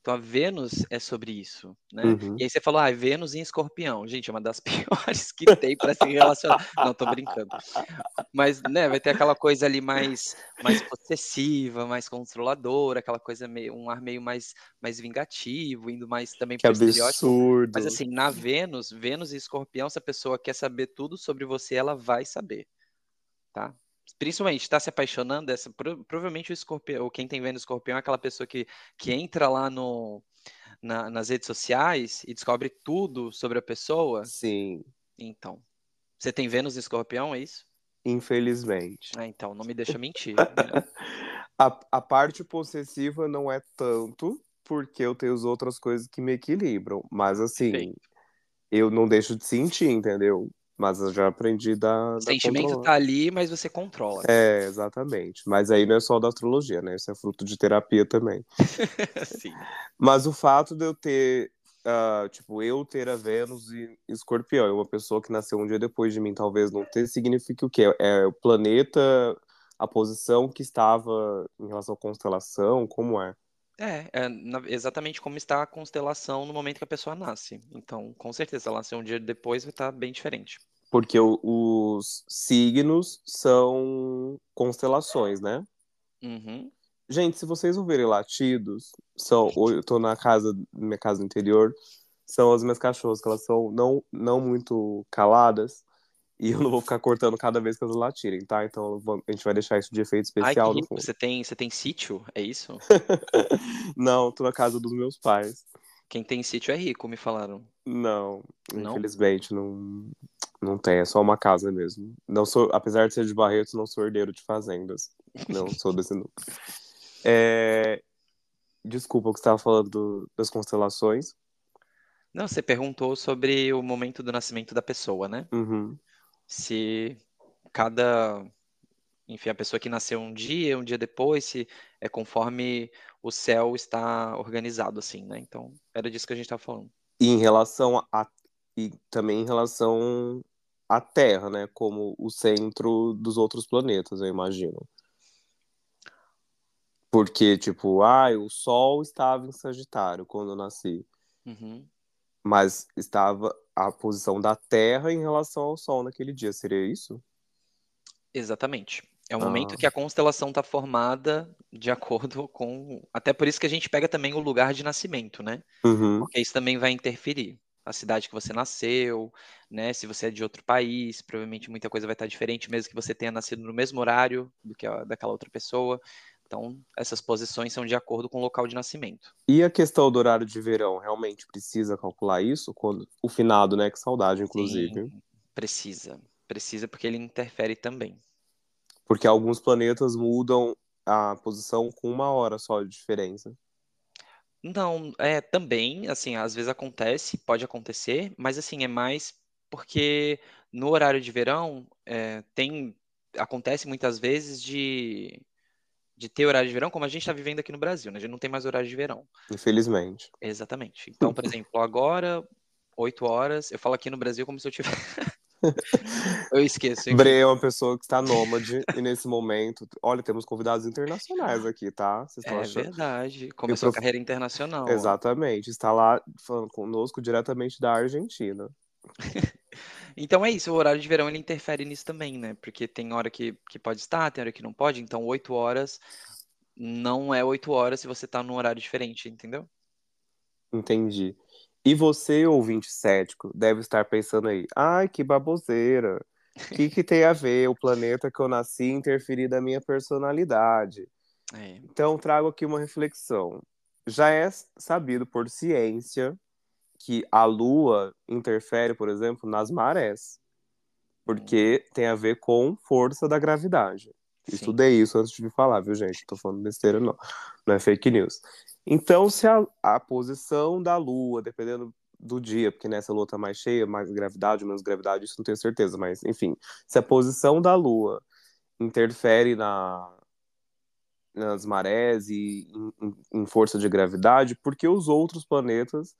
então a Vênus é sobre isso, né? Uhum. E aí você falou, ah, Vênus em escorpião. Gente, é uma das [LAUGHS] piores que tem para se relacionar. Não, tô brincando. Mas, né, vai ter aquela coisa ali mais, mais possessiva, mais controladora, aquela coisa meio, um ar meio mais, mais vingativo, indo mais também que absurdo. Mas assim, na Vênus, Vênus e escorpião, se a pessoa quer saber tudo sobre você, ela vai saber, tá? Principalmente está se apaixonando, essa, provavelmente o escorpião, quem tem vendo escorpião é aquela pessoa que, que entra lá no, na, nas redes sociais e descobre tudo sobre a pessoa. Sim. Então, você tem Vênus escorpião, é isso? Infelizmente. Ah, então, não me deixa mentir. [LAUGHS] a, a parte possessiva não é tanto, porque eu tenho as outras coisas que me equilibram. Mas, assim, Perfeito. eu não deixo de sentir, entendeu? Mas eu já aprendi da. O sentimento tá ali, mas você controla. É, exatamente. Mas aí não é só da astrologia, né? Isso é fruto de terapia também. [LAUGHS] Sim. Mas o fato de eu ter. Uh, tipo, eu ter a Vênus e Escorpião, e uma pessoa que nasceu um dia depois de mim, talvez não ter, significa o quê? É o planeta, a posição que estava em relação à constelação, como é? É, é exatamente como está a constelação no momento que a pessoa nasce. Então, com certeza, ela nascer um dia depois vai estar bem diferente. Porque o- os signos são constelações, né? Uhum. Gente, se vocês ouvirem latidos, são, eu tô na casa, minha casa interior, são as minhas cachorras, que elas são não, não muito caladas, e eu não vou ficar cortando cada vez que elas latirem, tá? Então a gente vai deixar isso de efeito especial Ai, no fundo. Você tem, você tem sítio? É isso? [LAUGHS] não, tô na casa dos meus pais. Quem tem sítio é rico, me falaram. Não, não? infelizmente não, não tem, é só uma casa mesmo. Não sou, apesar de ser de Barretos, não sou herdeiro de fazendas. Não sou [LAUGHS] desse núcleo. É... Desculpa o que você estava falando do, das constelações. Não, você perguntou sobre o momento do nascimento da pessoa, né? Uhum se cada, enfim, a pessoa que nasceu um dia, um dia depois, se é conforme o céu está organizado, assim, né? Então, era disso que a gente estava falando. E em relação a, e também em relação à Terra, né? Como o centro dos outros planetas, eu imagino. Porque, tipo, ah, o Sol estava em Sagitário quando eu nasci. Uhum. Mas estava a posição da Terra em relação ao Sol naquele dia, seria isso? Exatamente. É o ah. momento que a constelação está formada de acordo com. Até por isso que a gente pega também o lugar de nascimento, né? Uhum. Porque isso também vai interferir. A cidade que você nasceu, né? Se você é de outro país, provavelmente muita coisa vai estar diferente, mesmo que você tenha nascido no mesmo horário do que a, daquela outra pessoa. Então, essas posições são de acordo com o local de nascimento. E a questão do horário de verão, realmente precisa calcular isso? Quando o finado, né? Que saudade, inclusive. Sim, precisa. Precisa porque ele interfere também. Porque alguns planetas mudam a posição com uma hora só de diferença. Não, é também, assim, às vezes acontece, pode acontecer, mas assim, é mais porque no horário de verão é, tem acontece muitas vezes de de ter horário de verão, como a gente está vivendo aqui no Brasil, né? A gente não tem mais horário de verão. Infelizmente. Exatamente. Então, por exemplo, agora 8 horas. Eu falo aqui no Brasil como se eu tivesse. [LAUGHS] eu esqueço. Enfim. Bre é uma pessoa que está nômade e nesse momento. Olha, temos convidados internacionais aqui, tá? Vocês é achando... verdade. Começou prof... a carreira internacional. Exatamente. Ó. Está lá falando conosco diretamente da Argentina. [LAUGHS] então é isso, o horário de verão ele interfere nisso também, né? Porque tem hora que, que pode estar, tem hora que não pode, então 8 horas não é 8 horas se você está num horário diferente, entendeu? Entendi. E você, ouvinte cético, deve estar pensando aí, ai, que baboseira. O que, que tem a ver o planeta que eu nasci interferir na minha personalidade? É. Então, trago aqui uma reflexão. Já é sabido por ciência que a Lua interfere, por exemplo, nas marés, porque tem a ver com força da gravidade. Sim. Estudei isso antes de falar, viu, gente? Não tô falando besteira, não. Não é fake news. Então, se a, a posição da Lua, dependendo do dia, porque nessa lua tá mais cheia, mais gravidade, menos gravidade, isso não tenho certeza, mas enfim, se a posição da Lua interfere na, nas marés e em, em, força de gravidade, porque os outros planetas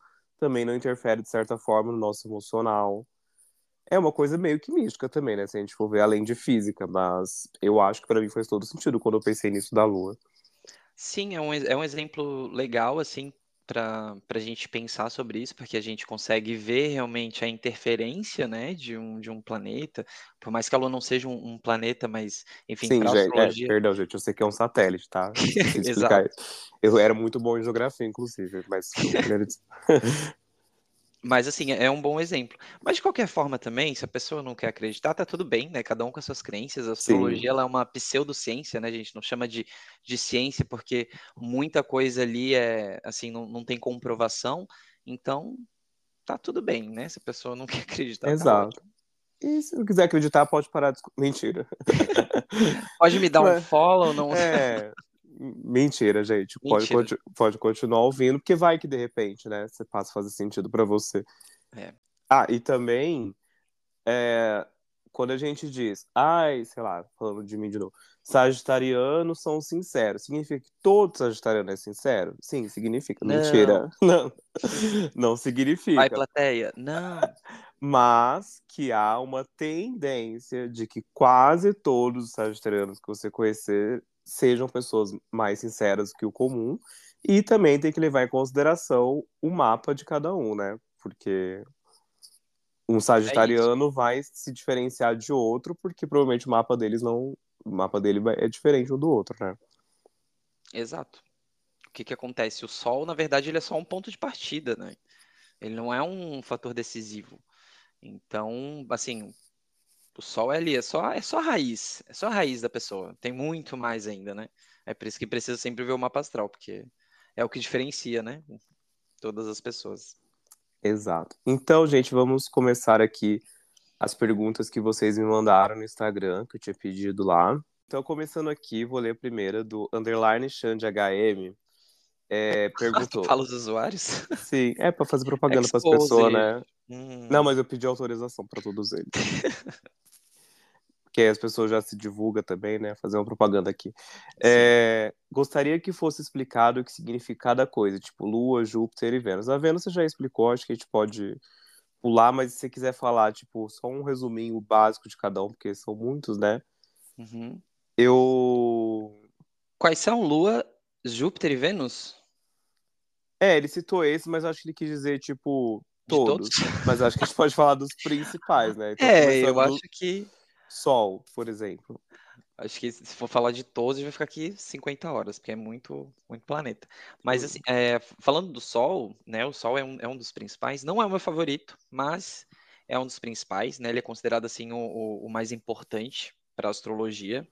também não interferem de certa forma no nosso emocional. É uma coisa meio que mística também, né? Se a gente for ver além de física, mas eu acho que para mim faz todo sentido quando eu pensei nisso da Lua. Sim, é um, é um exemplo legal, assim, para a gente pensar sobre isso, porque a gente consegue ver realmente a interferência, né, de um, de um planeta, por mais que a Lua não seja um, um planeta, mas, enfim, Sim, gente, é, astrologia... é, perdão, gente, eu sei que é um satélite, tá? [LAUGHS] isso. Eu era muito bom em geografia, inclusive, mas... [LAUGHS] [LAUGHS] Mas assim, é um bom exemplo. Mas de qualquer forma também, se a pessoa não quer acreditar, tá tudo bem, né? Cada um com as suas crenças. A astrologia ela é uma pseudociência, né? A gente não chama de, de ciência porque muita coisa ali é assim, não, não tem comprovação. Então, tá tudo bem, né? Se a pessoa não [LAUGHS] quer acreditar. Tá Exato. Tá e se não quiser acreditar, pode parar de. [LAUGHS] Mentira. pode me dar um follow, não? É, [LAUGHS] Mentira, gente. Mentira. Pode, pode continuar ouvindo, porque vai que de repente, né? Você passa a fazer sentido para você. É. Ah, e também, é, quando a gente diz, ai, sei lá, falando de mim de novo, sagitarianos são sinceros. Significa que todo sagitariano é sincero? Sim, significa. Não. Mentira. [LAUGHS] Não. Não significa. Vai, plateia. Não. [LAUGHS] Mas que há uma tendência de que quase todos os sagitarianos que você conhecer sejam pessoas mais sinceras que o comum e também tem que levar em consideração o mapa de cada um, né? Porque um sagitariano é vai se diferenciar de outro porque provavelmente o mapa deles não o mapa dele é diferente um do outro, né? Exato. O que que acontece? O sol, na verdade, ele é só um ponto de partida, né? Ele não é um fator decisivo. Então, assim, o sol é ali, é só, é só a raiz, é só a raiz da pessoa. Tem muito mais ainda, né? É por isso que precisa sempre ver o mapa astral, porque é o que diferencia, né? Todas as pessoas. Exato. Então, gente, vamos começar aqui as perguntas que vocês me mandaram no Instagram, que eu tinha pedido lá. Então, começando aqui, vou ler a primeira do underline Xande HM. É, [LAUGHS] perguntou. Fala os usuários? Sim, é para fazer propaganda para as pessoas, né? Hum. Não, mas eu pedi autorização para todos eles. que as pessoas já se divulgam também, né? Fazer uma propaganda aqui. É, gostaria que fosse explicado o que significa cada coisa, tipo Lua, Júpiter e Vênus. A Vênus você já explicou, acho que a gente pode pular, mas se você quiser falar, tipo, só um resuminho básico de cada um, porque são muitos, né? Uhum. Eu. Quais são Lua, Júpiter e Vênus? É, ele citou esse, mas acho que ele quis dizer, tipo, todos. todos? [LAUGHS] Mas acho que a gente pode falar dos principais, né? Então, é, eu acho que Sol, por exemplo. Acho que se for falar de todos, vai ficar aqui 50 horas, porque é muito, muito planeta. Mas, assim, é, falando do Sol, né? O Sol é um, é um dos principais. Não é o meu favorito, mas é um dos principais, né? Ele é considerado, assim, o, o mais importante para a astrologia.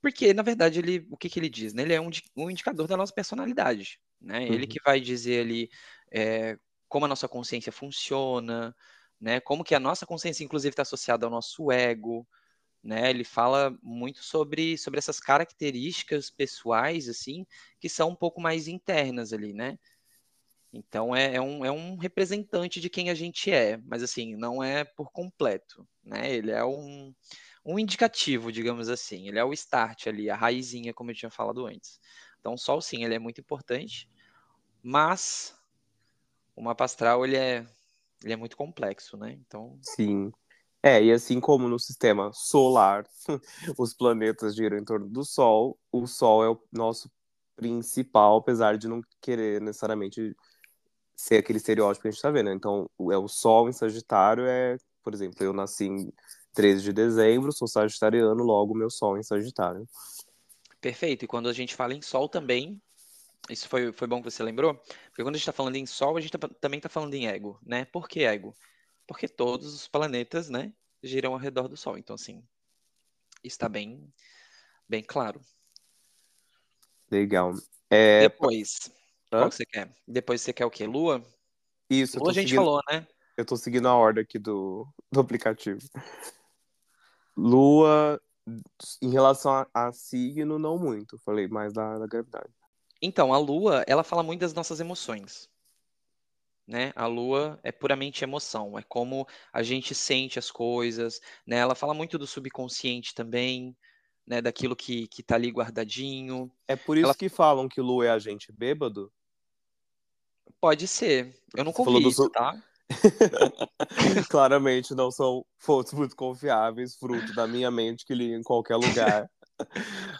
Porque, na verdade, ele, o que, que ele diz? Né? Ele é um, um indicador da nossa personalidade, né? Uhum. Ele que vai dizer ali é, como a nossa consciência funciona, né? Como que a nossa consciência, inclusive, está associada ao nosso ego, né? Ele fala muito sobre, sobre essas características pessoais, assim, que são um pouco mais internas ali, né? Então é, é, um, é um representante de quem a gente é, mas assim, não é por completo, né? Ele é um, um indicativo, digamos assim. Ele é o start ali, a raizinha, como eu tinha falado antes. Então o Sol, sim, ele é muito importante, mas o mapa astral, ele é Ele é muito complexo, né? Então. Sim. É, e assim como no sistema solar, [LAUGHS] os planetas giram em torno do Sol, o Sol é o nosso principal, apesar de não querer necessariamente ser aquele estereótipo que a gente tá vendo. Então, é o Sol em Sagitário é, por exemplo, eu nasci em 13 de dezembro, sou sagitariano, logo meu Sol em Sagitário. Perfeito. E quando a gente fala em Sol também, isso foi, foi bom que você lembrou, porque quando a gente está falando em Sol, a gente tá, também está falando em ego, né? Por que ego? Porque todos os planetas, né, giram ao redor do Sol. Então, assim, está bem, bem claro. Legal. É... Depois, Hã? qual que você quer? Depois você quer o quê? Lua? Isso. Lua a gente seguindo... falou, né? Eu tô seguindo a ordem aqui do, do aplicativo. Lua, em relação a, a signo, não muito. Falei mais da, da gravidade. Então, a Lua, ela fala muito das nossas emoções. Né? A Lua é puramente emoção, é como a gente sente as coisas, né? Ela fala muito do subconsciente também, né? Daquilo que, que tá ali guardadinho. É por isso ela... que falam que Lua é a gente bêbado? Pode ser. Eu nunca ouvi isso, tá? [LAUGHS] Claramente não são fontes muito confiáveis, fruto da minha mente que li em qualquer lugar.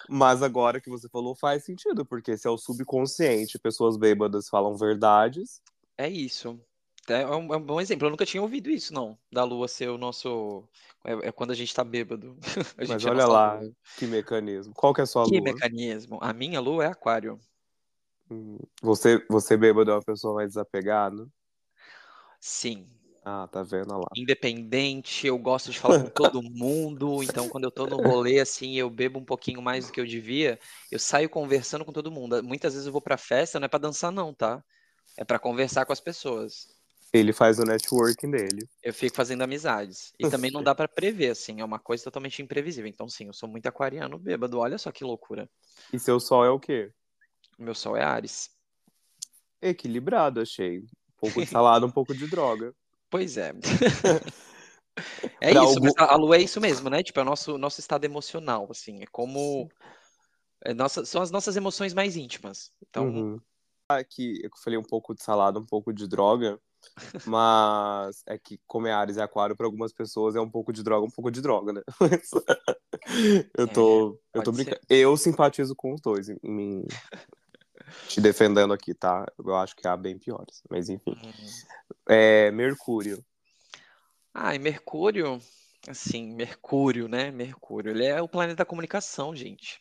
Mas agora que você falou faz sentido, porque se é o subconsciente, pessoas bêbadas falam verdades. É isso. É um, é um bom exemplo. Eu nunca tinha ouvido isso, não. Da lua ser o nosso. É, é quando a gente tá bêbado. [LAUGHS] Mas é olha lá, lua. que mecanismo. Qual que é a sua que lua? Que mecanismo? A minha lua é aquário. Hum, você, você bêbado é uma pessoa mais desapegada? Sim. Ah, tá vendo lá. Independente, eu gosto de falar com todo [LAUGHS] mundo, então quando eu tô no rolê, assim, eu bebo um pouquinho mais do que eu devia, eu saio conversando com todo mundo. Muitas vezes eu vou pra festa, não é pra dançar não, tá? É pra conversar com as pessoas. Ele faz o networking dele. Eu fico fazendo amizades. E também não dá para prever, assim, é uma coisa totalmente imprevisível. Então, sim, eu sou muito aquariano bêbado, olha só que loucura. E seu sol é o quê? Meu sol é Ares. Equilibrado, achei. Um pouco de [LAUGHS] salada, um pouco de droga. Pois é. [LAUGHS] é isso, algum... a lua é isso mesmo, né? Tipo, é o nosso, nosso estado emocional, assim. É como. É nossa, são as nossas emoções mais íntimas. Então. Uhum. Aqui eu falei um pouco de salada, um pouco de droga, [LAUGHS] mas é que comer Ares e Aquário para algumas pessoas é um pouco de droga, um pouco de droga, né? eu tô, é, eu tô brincando. Eu simpatizo com os dois, em, em, te defendendo aqui, tá? Eu acho que há bem piores, mas enfim. Uhum. É, Mercúrio. Ah, e Mercúrio, assim, Mercúrio, né? Mercúrio, ele é o planeta da comunicação, gente.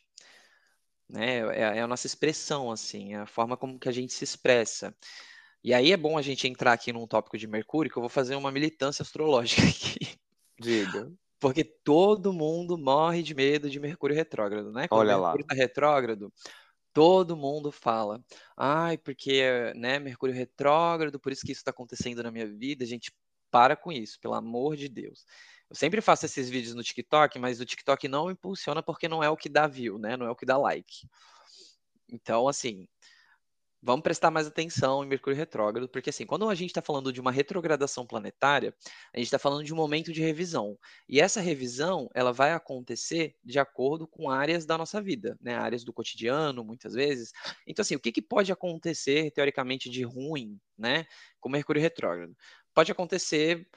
Né? É, é a nossa expressão, assim, é a forma como que a gente se expressa. E aí é bom a gente entrar aqui num tópico de Mercúrio, que eu vou fazer uma militância astrológica [LAUGHS] aqui. Diga. Porque todo mundo morre de medo de Mercúrio retrógrado, né? Quando Olha Mercúrio lá. tá retrógrado, todo mundo fala, ai, porque, né, Mercúrio retrógrado, por isso que isso está acontecendo na minha vida, gente, para com isso, pelo amor de Deus. Eu sempre faço esses vídeos no TikTok, mas o TikTok não impulsiona porque não é o que dá view, né, não é o que dá like. Então, assim, vamos prestar mais atenção em Mercúrio retrógrado, porque assim, quando a gente está falando de uma retrogradação planetária, a gente está falando de um momento de revisão. E essa revisão, ela vai acontecer de acordo com áreas da nossa vida, né? Áreas do cotidiano, muitas vezes. Então, assim, o que, que pode acontecer, teoricamente, de ruim, né? Com Mercúrio retrógrado? Pode acontecer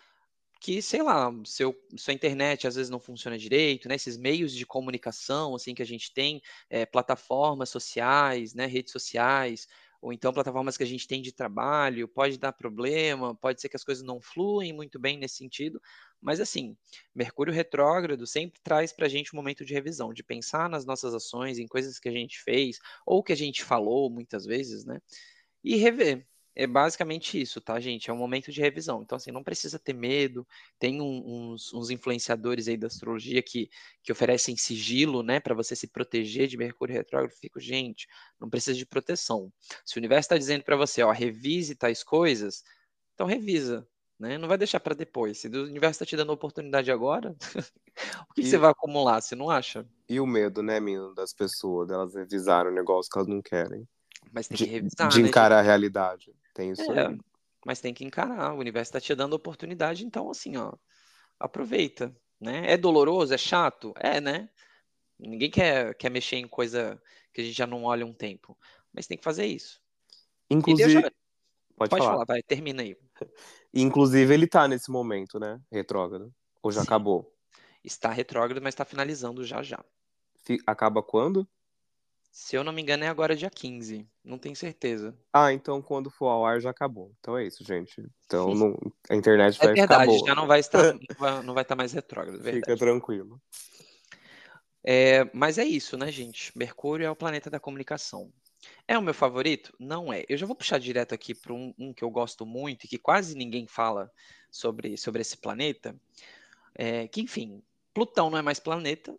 que, sei lá, seu, sua internet às vezes não funciona direito, né? Esses meios de comunicação, assim, que a gente tem, é, plataformas sociais, né? Redes sociais, ou então plataformas que a gente tem de trabalho, pode dar problema, pode ser que as coisas não fluem muito bem nesse sentido, mas assim, Mercúrio retrógrado sempre traz para a gente um momento de revisão, de pensar nas nossas ações, em coisas que a gente fez, ou que a gente falou muitas vezes, né? E rever, é basicamente isso, tá, gente? É um momento de revisão. Então, assim, não precisa ter medo. Tem um, uns, uns, influenciadores aí da astrologia que, que oferecem sigilo, né, para você se proteger de Mercúrio retrógrado. Fico, gente, não precisa de proteção. Se o universo está dizendo para você, ó, revise tais coisas, então revisa, né? Não vai deixar para depois. Se o universo está te dando oportunidade agora, [LAUGHS] o que, e... que, você vai acumular? Você não acha? E o medo, né, menino, das pessoas, delas revisarem o negócio que elas não querem. Mas tem que revisar. De, de né, encarar a realidade. Tem isso é, aí. Mas tem que encarar. O universo está te dando oportunidade, então, assim, ó, aproveita. Né? É doloroso? É chato? É, né? Ninguém quer, quer mexer em coisa que a gente já não olha um tempo. Mas tem que fazer isso. Inclusive. Já... Pode, Pode falar. falar, vai, termina aí. [LAUGHS] Inclusive, ele tá nesse momento, né? Retrógrado. Ou já Sim. acabou? Está retrógrado, mas está finalizando já já. Acaba quando? Se eu não me engano, é agora dia 15. Não tenho certeza. Ah, então quando for ao ar já acabou. Então é isso, gente. Então não- a internet É vai ficar verdade, boa. já não vai estar, [LAUGHS] não vai- estar mais retrógrado, verdade. Fica tranquilo. É, mas é isso, né, gente? Mercúrio é o planeta da comunicação. É o meu favorito? Não é. Eu já vou puxar direto aqui para um, um que eu gosto muito e que quase ninguém fala sobre, sobre esse planeta. É, que, enfim, Plutão não é mais planeta,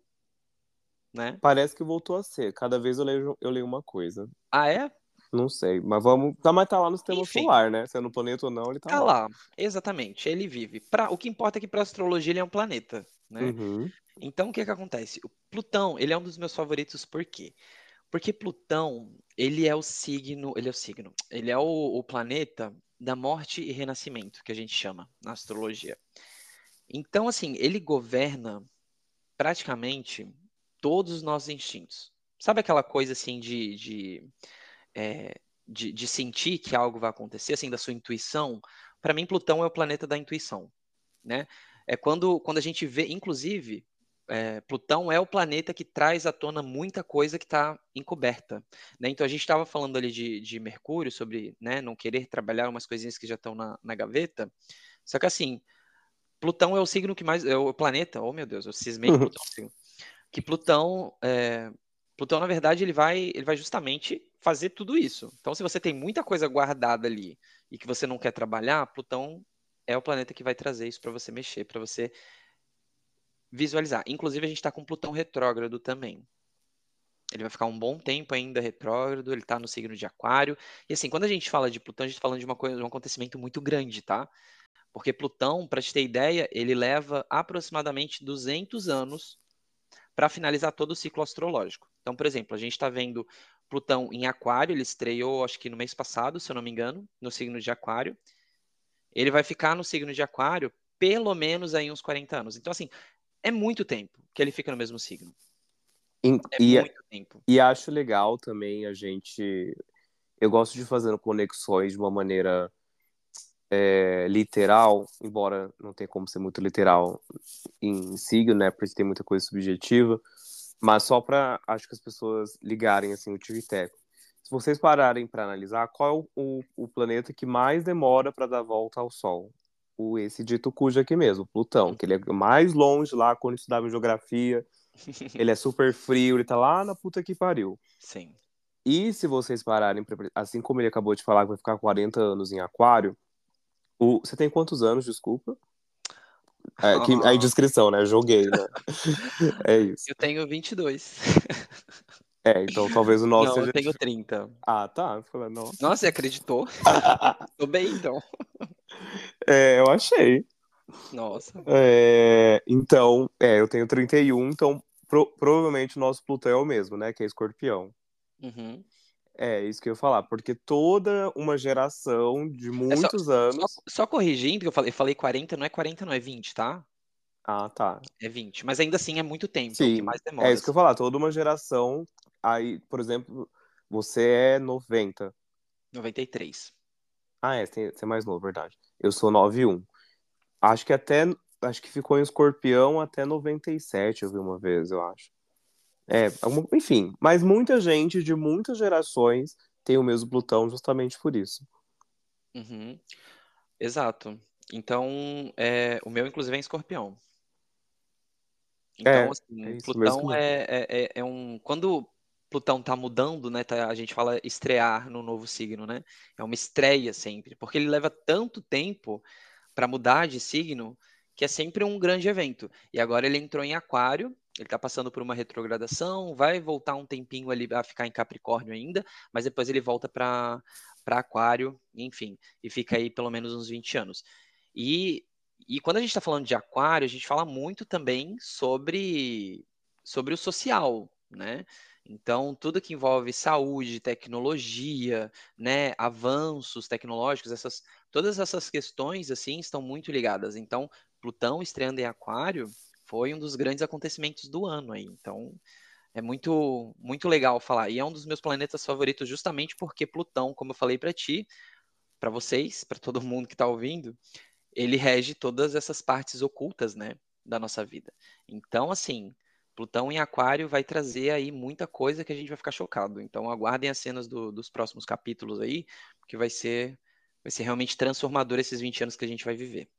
né? Parece que voltou a ser. Cada vez eu leio, eu leio uma coisa. Ah, é? Não sei. Mas vamos. Tá, mas tá lá no sistema Enfim. solar, né? Se é no planeta ou não, ele tá, Tá lá. lá, exatamente. Ele vive. Pra, o que importa é que para astrologia ele é um planeta, né? Uhum. Então, o que que acontece? O Plutão, ele é um dos meus favoritos, por quê? Porque Plutão, ele é o signo, ele é o signo, ele é o, o planeta da morte e renascimento, que a gente chama na astrologia. Então, assim, ele governa praticamente todos os nossos instintos. Sabe aquela coisa, assim, de, de, é, de, de sentir que algo vai acontecer, assim, da sua intuição? Para mim, Plutão é o planeta da intuição, né? É quando, quando a gente vê, inclusive, é, Plutão é o planeta que traz à tona muita coisa que está encoberta. Né? Então a gente estava falando ali de, de Mercúrio, sobre né, não querer trabalhar umas coisinhas que já estão na, na gaveta. Só que assim, Plutão é o signo que mais. É o planeta, oh meu Deus, eu cismei que [LAUGHS] Plutão o signo. Que Plutão. É, Plutão, na verdade, ele vai, ele vai justamente fazer tudo isso. Então, se você tem muita coisa guardada ali e que você não quer trabalhar, Plutão é o planeta que vai trazer isso para você mexer, para você visualizar. Inclusive, a gente está com Plutão retrógrado também. Ele vai ficar um bom tempo ainda retrógrado, ele está no signo de Aquário. E assim, quando a gente fala de Plutão, a gente está falando de uma coisa, de um acontecimento muito grande, tá? Porque Plutão, para te ter ideia, ele leva aproximadamente 200 anos para finalizar todo o ciclo astrológico. Então, por exemplo, a gente está vendo Plutão em Aquário, ele estreou, acho que no mês passado, se eu não me engano, no signo de Aquário. Ele vai ficar no signo de Aquário pelo menos aí uns 40 anos. Então, assim, é muito tempo que ele fica no mesmo signo. E, É e, muito tempo. e acho legal também a gente. Eu gosto de fazer conexões de uma maneira é, literal, embora não tenha como ser muito literal em signo, né? Porque tem muita coisa subjetiva. Mas só para acho que as pessoas ligarem assim o tiro e teco. Se vocês pararem para analisar, qual é o, o, planeta que mais demora para dar volta ao Sol? O, esse dito cujo aqui mesmo, Plutão, que ele é mais longe lá quando estudava geografia. [LAUGHS] Ele é super frio, ele tá lá na puta que pariu. Sim. E se vocês pararem, pra- assim como ele acabou de falar que vai ficar 40 anos em Aquário, o... você tem quantos anos, desculpa? É, que... Aí, descrição, né? Joguei, né? [LAUGHS] é isso. Eu tenho 22. É, então talvez o nosso Não, seja. eu tenho 30. Ah, tá. Nossa. Nossa, você acreditou? [LAUGHS] Tô bem, então. É, eu achei. Nossa. É, então, é, eu tenho 31, então pro- provavelmente o nosso Plutão é o mesmo, né? Que é escorpião. Uhum. É, isso que eu ia falar, porque toda uma geração de muitos Só, anos. só corrigindo, que eu falei, eu falei 40, não é 40, não é 20, tá? Ah, tá. É 20. Mas ainda assim é muito tempo, é o que Sim, mais demora. é isso que eu ia falar, toda uma geração. Aí, por exemplo, você é 90. 93. Ah, é, você você é mais novo, verdade. Eu sou 91. Acho que até. Acho que ficou em escorpião até 97, eu vi uma vez, eu acho. É, alguma- enfim, mas muita gente de muitas gerações tem o mesmo Plutão justamente por isso. Uhum. Exato. Então, é, o meu, inclusive, é em escorpião. Então, É, assim, é isso Plutão é, é, é- é um. Quando Plutão tá mudando, né? tá- a gente fala estrear no novo signo, né? É uma estreia sempre, porque ele leva tanto tempo para mudar de signo que é sempre um grande evento. E agora ele entrou em Aquário, ele tá passando por uma retrogradação, vai voltar um tempinho ali a ficar em Capricórnio ainda, mas depois ele volta para para Aquário, enfim, e fica aí pelo menos uns 20 anos. E, e quando a gente está falando de Aquário, a gente fala muito também sobre, sobre o social, né? Então, tudo que envolve saúde, tecnologia, né, avanços tecnológicos, essas, todas essas questões assim estão muito ligadas. Então, Plutão estreando em Aquário foi um dos grandes acontecimentos do ano aí. Então, é muito muito legal falar. E é um dos meus planetas favoritos justamente porque Plutão, como eu falei para ti, para vocês, para todo mundo que está ouvindo, ele rege todas essas partes ocultas, né, da nossa vida. Então, assim, Plutão em Aquário vai trazer aí muita coisa que a gente vai ficar chocado. Então, aguardem as cenas do, dos próximos capítulos aí, que vai ser, vai ser realmente transformador esses 20 anos que a gente vai viver.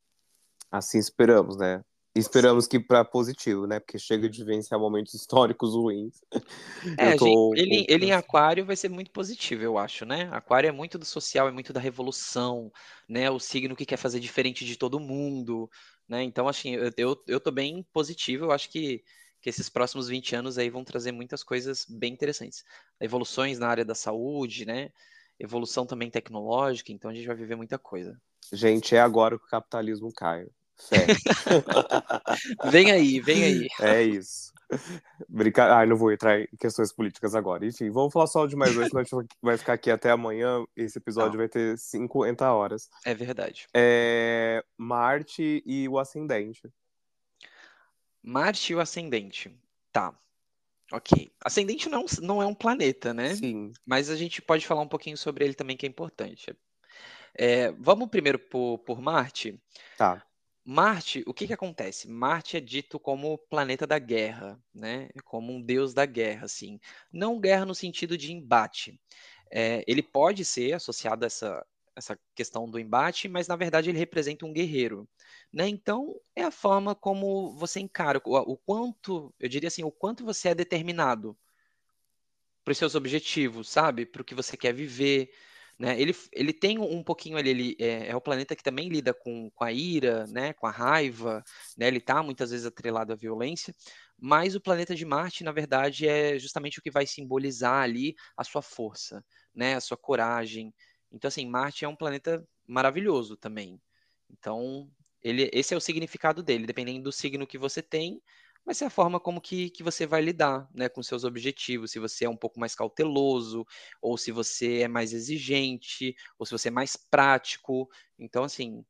Assim esperamos, né? Esperamos que para positivo, né? Porque chega de vivenciar momentos históricos ruins. É, tô... gente, ele, ele em Aquário vai ser muito positivo, eu acho, né? Aquário é muito do social, é muito da revolução, né? O signo que quer fazer diferente de todo mundo, né? Então, assim, eu, eu, eu tô bem positivo, eu acho que, que esses próximos 20 anos aí vão trazer muitas coisas bem interessantes. Evoluções na área da saúde, né? Evolução também tecnológica, então a gente vai viver muita coisa. Gente, é agora que o capitalismo cai. [LAUGHS] Vem aí, vem aí. É isso. Brinca... Ai, não vou entrar em questões políticas agora. Enfim, vamos falar só de mais dois, senão a gente vai ficar aqui até amanhã. Esse episódio não. vai ter 50 horas. É verdade. É... Marte e o Ascendente. Marte e o Ascendente. Tá. Ok. Ascendente não, não é um planeta, né? Sim. Mas a gente pode falar um pouquinho sobre ele também, que é importante. É, vamos primeiro por, por Marte? Tá. Marte, o que que acontece? Marte é dito como planeta da guerra, né? Como um deus da guerra, assim. Não guerra no sentido de embate. É, ele pode ser associado a essa, essa questão do embate, mas na verdade ele representa um guerreiro, né? Então é a forma como você encara o, o quanto, eu diria assim, o quanto você é determinado para os seus objetivos, sabe? Para o que você quer viver, né? Ele, ele tem um pouquinho ali, ele é, é, o planeta que também lida com, com a ira, né? com a raiva, né? ele está muitas vezes atrelado à violência, mas o planeta de Marte, na verdade, é justamente o que vai simbolizar ali a sua força, né? a sua coragem. Então, assim, Marte é um planeta maravilhoso também. Então, ele, esse é o significado dele, dependendo do signo que você tem, vai ser a forma como que, que você vai lidar né, com seus objetivos, se você é um pouco mais cauteloso, ou se você é mais exigente, ou se você é mais prático. Então, assim,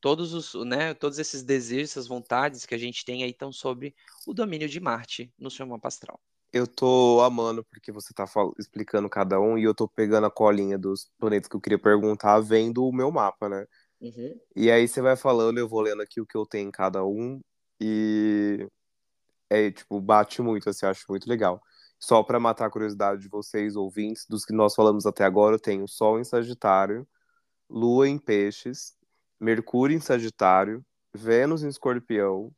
todos, os, né, todos esses desejos, essas vontades que a gente tem aí estão sobre o domínio de Marte no seu mapa astral. Eu tô amando porque você tá explicando cada um e eu tô pegando a colinha dos planetas que eu queria perguntar vendo o meu mapa, né? Uhum. E aí você vai falando, eu vou lendo aqui o que eu tenho em cada um e é, tipo, bate muito, assim, acho muito legal. Só para matar a curiosidade de vocês, ouvintes, dos que nós falamos até agora, eu tenho Sol em Sagitário, Lua em Peixes, Mercúrio em Sagitário, Vênus em Escorpião,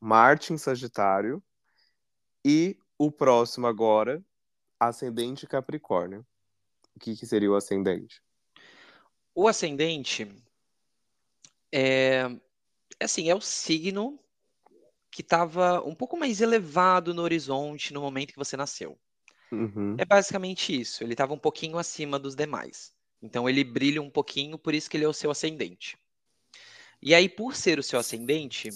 Marte em Sagitário e o próximo agora, Ascendente Capricórnio. O que, que seria o ascendente? O ascendente é assim, é o signo que estava um pouco mais elevado no horizonte no momento que você nasceu. Uhum. É basicamente isso. Ele estava um pouquinho acima dos demais. Então ele brilha um pouquinho, por isso que ele é o seu ascendente. E aí, por ser o seu ascendente,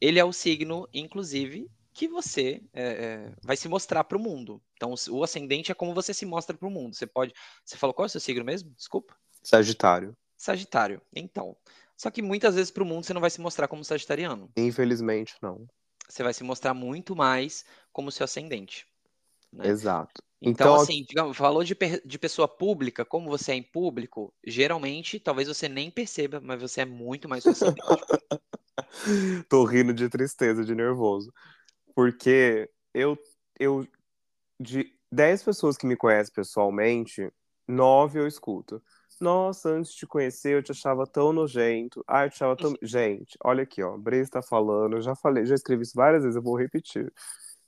ele é o signo, inclusive, que você é, é, vai se mostrar para o mundo. Então, o ascendente é como você se mostra para o mundo. Você pode. Você falou qual é o seu signo mesmo? Desculpa. Sagitário. Sagitário. Então, só que muitas vezes para o mundo você não vai se mostrar como sagitariano. Infelizmente, não. Você vai se mostrar muito mais como seu ascendente. Né? Exato. Então, então assim, digamos, falou de, de pessoa pública, como você é em público, geralmente, talvez você nem perceba, mas você é muito mais ascendente. [LAUGHS] Tô rindo de tristeza, de nervoso. Porque eu, eu de 10 pessoas que me conhecem pessoalmente, nove eu escuto. Nossa, antes de te conhecer, eu te achava tão nojento. Ah, eu te achava tão. [LAUGHS] Gente, olha aqui, ó. Brisa tá falando, eu já falei, já escrevi isso várias vezes, eu vou repetir.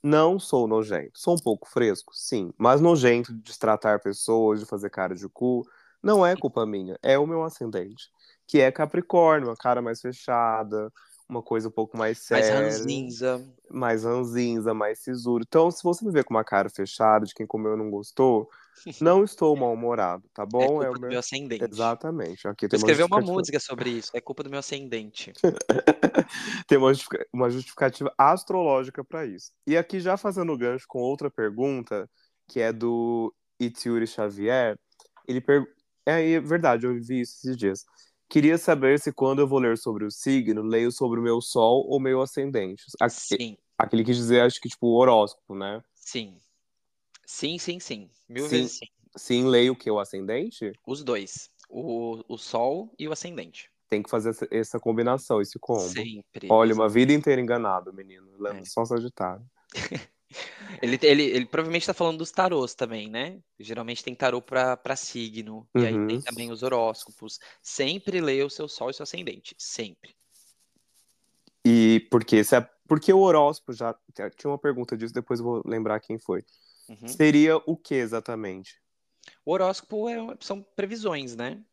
Não sou nojento. Sou um pouco fresco, sim. Mas nojento de destratar pessoas, de fazer cara de cu, não é culpa minha. É o meu ascendente. Que é Capricórnio, uma cara mais fechada, uma coisa um pouco mais séria. Mais ranzinza. Mais ranzinza, mais sisuro. Então, se você me ver com uma cara fechada, de quem comeu não gostou, não estou mal-humorado, tá bom? É culpa é o meu... meu ascendente. Exatamente. Aqui tem escreveu uma, uma música sobre isso. É culpa do meu ascendente. [LAUGHS] tem uma, uma justificativa astrológica para isso. E aqui, já fazendo gancho com outra pergunta, que é do Itiuri Xavier, ele pergunta. É, é verdade, eu vi isso esses dias. Queria saber se quando eu vou ler sobre o signo, leio sobre o meu sol ou meu ascendente. Sim. Aquele que dizer, acho que, tipo, o horóscopo, né? Sim. Sim, sim, sim. Mil sim, vezes sim. Sim, leio o que? O ascendente? Os dois. O, o Sol e o Ascendente. Tem que fazer essa, essa combinação, esse combo. Sempre. Olha, uma vida inteira enganado, menino. Lembra É. só Sagitário. [LAUGHS] Ele, ele, ele provavelmente está falando dos tarôs também, né? Geralmente tem tarô para signo. E aí Uhum. tem também os horóscopos. Sempre leia o seu sol e seu ascendente. Sempre. E porque, se é, porque o horóscopo já. Tinha uma pergunta disso, depois eu vou lembrar quem foi. Uhum. Seria o que exatamente? O horóscopo é- são previsões, né?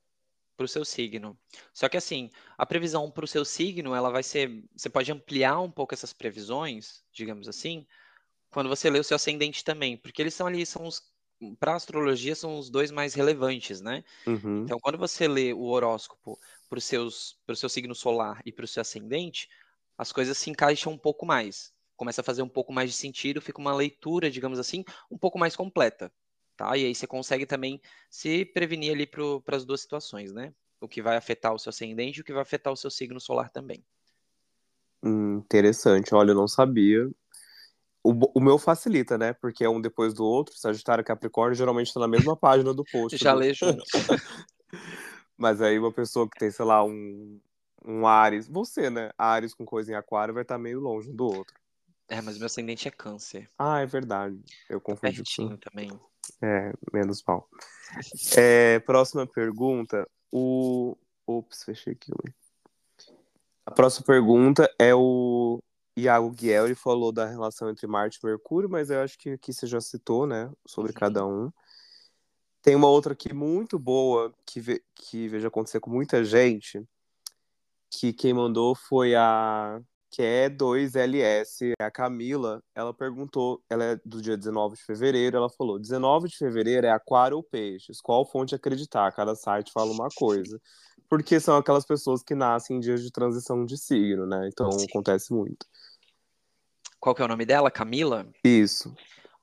Para o seu signo. Só que assim, a previsão para o seu signo, ela vai ser. Você pode ampliar um pouco essas previsões, digamos assim, quando você lê o seu ascendente também, porque eles são ali, são os. Para a astrologia, são os dois mais relevantes, né? Uhum. Então, quando você lê o horóscopo para o seu signo solar e para o seu ascendente, as coisas se encaixam um pouco mais. Começa a fazer um pouco mais de sentido, fica uma leitura, digamos assim, um pouco mais completa. Tá? E aí você consegue também se prevenir ali para as duas situações, né? O que vai afetar o seu ascendente e o que vai afetar o seu signo solar também. Hum, interessante. Olha, eu não sabia. O, o meu facilita, né? Porque é um depois do outro. Sagitário e Capricórnio geralmente tá na mesma página do post. Já né? lê juntos. [LAUGHS] Mas aí uma pessoa que tem, sei lá, um, um Ares. Você, né? Ares com coisa em aquário vai estar meio longe um do outro. É, mas meu ascendente é câncer. Ah, é verdade. Eu confundi Pertinho também. É, menos mal. É, próxima pergunta. O. Ops, fechei aqui. ui. A próxima pergunta é o Iago Guiel. Ele falou da relação entre Marte e Mercúrio, mas eu acho que aqui você já citou, né? Sobre Uhum. cada um. Tem uma outra aqui muito boa que, ve que vejo acontecer com muita gente. Que quem mandou foi a que é 2LS, a Camila, ela perguntou, ela é do dia 19 de fevereiro, ela falou, 19 de fevereiro é aquário ou peixes? Qual fonte acreditar? Cada site fala uma coisa. Porque são aquelas pessoas que nascem em dias de transição de signo, né? Então Sim. acontece muito. Qual que é o nome dela? Camila? Isso.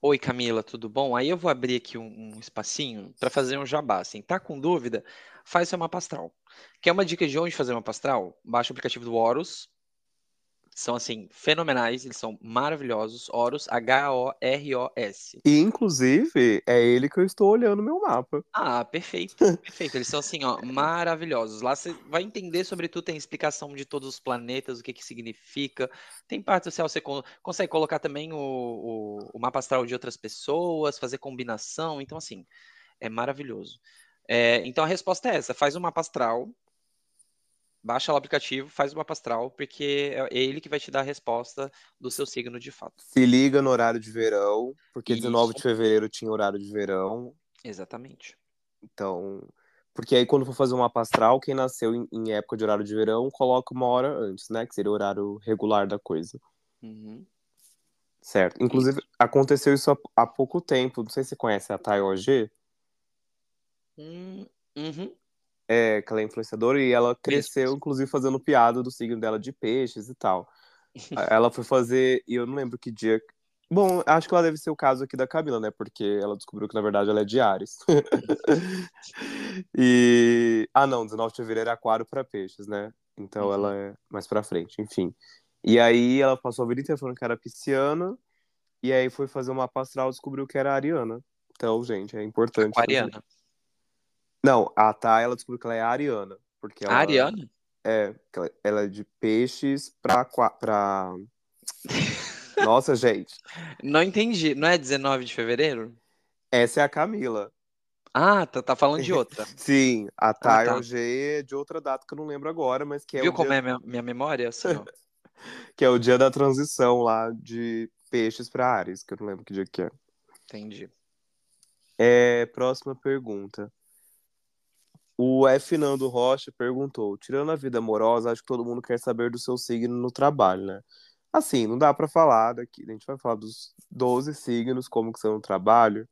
Oi, Camila, tudo bom? Aí eu vou abrir aqui um, um espacinho para fazer um jabá. Assim, tá com dúvida? Faz seu mapa astral. Quer uma dica de onde fazer mapa astral? Baixa o aplicativo do Horus. São, assim, fenomenais, eles são maravilhosos. Horus, H-O-R-O-S. E, inclusive, é ele que eu estou olhando meu mapa. Ah, perfeito, [LAUGHS] perfeito. Eles são, assim, ó, maravilhosos. Lá você vai entender sobre tudo, tem explicação de todos os planetas, o que que significa. Tem parte do céu, você con- consegue colocar também o, o, o mapa astral de outras pessoas, fazer combinação. Então, assim, é maravilhoso. É, então, a resposta é essa: faz um mapa astral, baixa lá o aplicativo, faz o mapa astral, porque é ele que vai te dar a resposta do seu signo de fato. Se liga no horário de verão, porque 19 Isso. de fevereiro tinha horário de verão. Exatamente. Então, porque aí quando for fazer um mapa astral, quem nasceu em, em época de horário de verão, coloca uma hora antes, né? Que seria o horário regular da coisa. Uhum. Certo. Inclusive, aconteceu isso há, há pouco tempo. Não sei se você conhece a Thay OG, Hum, uhum. É, que ela é influenciadora, e ela cresceu, inclusive, fazendo piada do signo dela de peixes e tal. [LAUGHS] ela foi fazer, e eu não lembro que dia. Bom, acho que ela deve ser o caso aqui da Camila, né? Porque ela descobriu que, na verdade, ela é de Ares. [LAUGHS] e. Ah, não, 19 de fevereiro é aquário para peixes, né? Então Uhum. ela é mais pra frente, enfim. E aí ela passou a vida inteira falando que era pisciana, e aí foi fazer uma astral e descobriu que era ariana. Então, gente, é importante. fazer- Aquariana. Não, a Tá, ela descobriu que ela é ariana. Porque ela, A Ariana? É, ela, é de peixes pra. pra... [LAUGHS] Nossa, gente. Não entendi. Não é 19 de fevereiro? Essa é a Camila. Ah, tá, tá falando de [LAUGHS] outra. Sim, a Thay tá. OG é de outra data que eu não lembro agora, mas que é, Viu o como dia, é minha, minha memória? [LAUGHS] Que é o dia da transição lá de peixes pra Ares, que eu não lembro que dia que é. Entendi. É, próxima pergunta. O F. Nando Rocha perguntou: tirando a vida amorosa, acho que todo mundo quer saber do seu signo no trabalho, né? Assim, não dá pra falar daqui. A gente vai falar dos 12 signos, como que são no trabalho,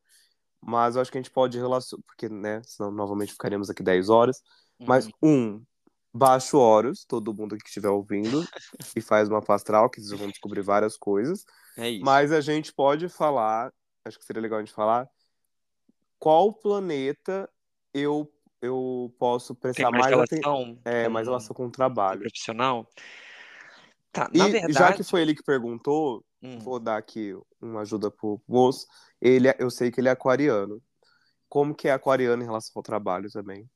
mas eu acho que a gente pode relacionar, porque, né, senão novamente ficaríamos aqui 10 horas. Mas, Uhum. um, baixo Horus, todo mundo que estiver ouvindo, [LAUGHS] e faz uma pastral, que vocês vão descobrir várias coisas. É isso. Mas a gente pode falar, acho que seria legal a gente falar, qual planeta eu, eu posso prestar mais mais, aten- relação é, com mais relação com o trabalho. profissional? Tá, E na já verdade. que foi ele que perguntou, Hum, vou dar aqui uma ajuda pro moço. Ele, é- eu sei que ele é aquariano. Como que é aquariano em relação ao trabalho também?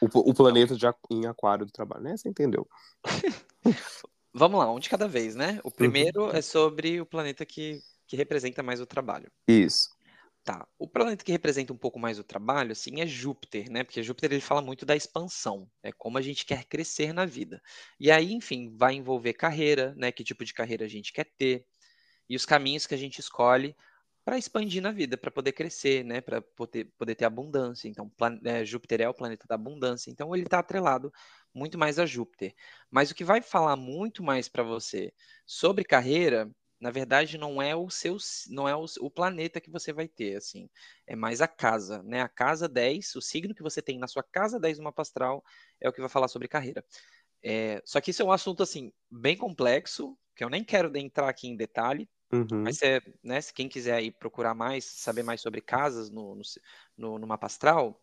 O, o planeta de, em aquário do trabalho, né? Você entendeu. [LAUGHS] Vamos lá, um de cada vez, né? O primeiro uhum. é sobre o planeta que, que representa mais o trabalho. Isso. Tá. O planeta que representa um pouco mais o trabalho, assim, é Júpiter, né? Porque Júpiter ele fala muito da expansão, é como a gente quer crescer na vida. E aí, enfim, vai envolver carreira, né? Que tipo de carreira a gente quer ter e os caminhos que a gente escolhe para expandir na vida, para poder crescer, né? Para poder, poder ter abundância. Então, é, Júpiter é o planeta da abundância. Então, ele está atrelado muito mais a Júpiter. Mas o que vai falar muito mais para você sobre carreira na verdade não é o seu não é o, o, planeta que você vai ter assim. É mais a casa né? A casa 10 o signo que você tem na sua casa 10 no mapa astral é o que vai falar sobre carreira. É, só que isso é um assunto assim bem complexo que eu nem quero entrar aqui em detalhe uhum. mas é, né, se quem quiser aí procurar mais saber mais sobre casas no, no, no, no mapa astral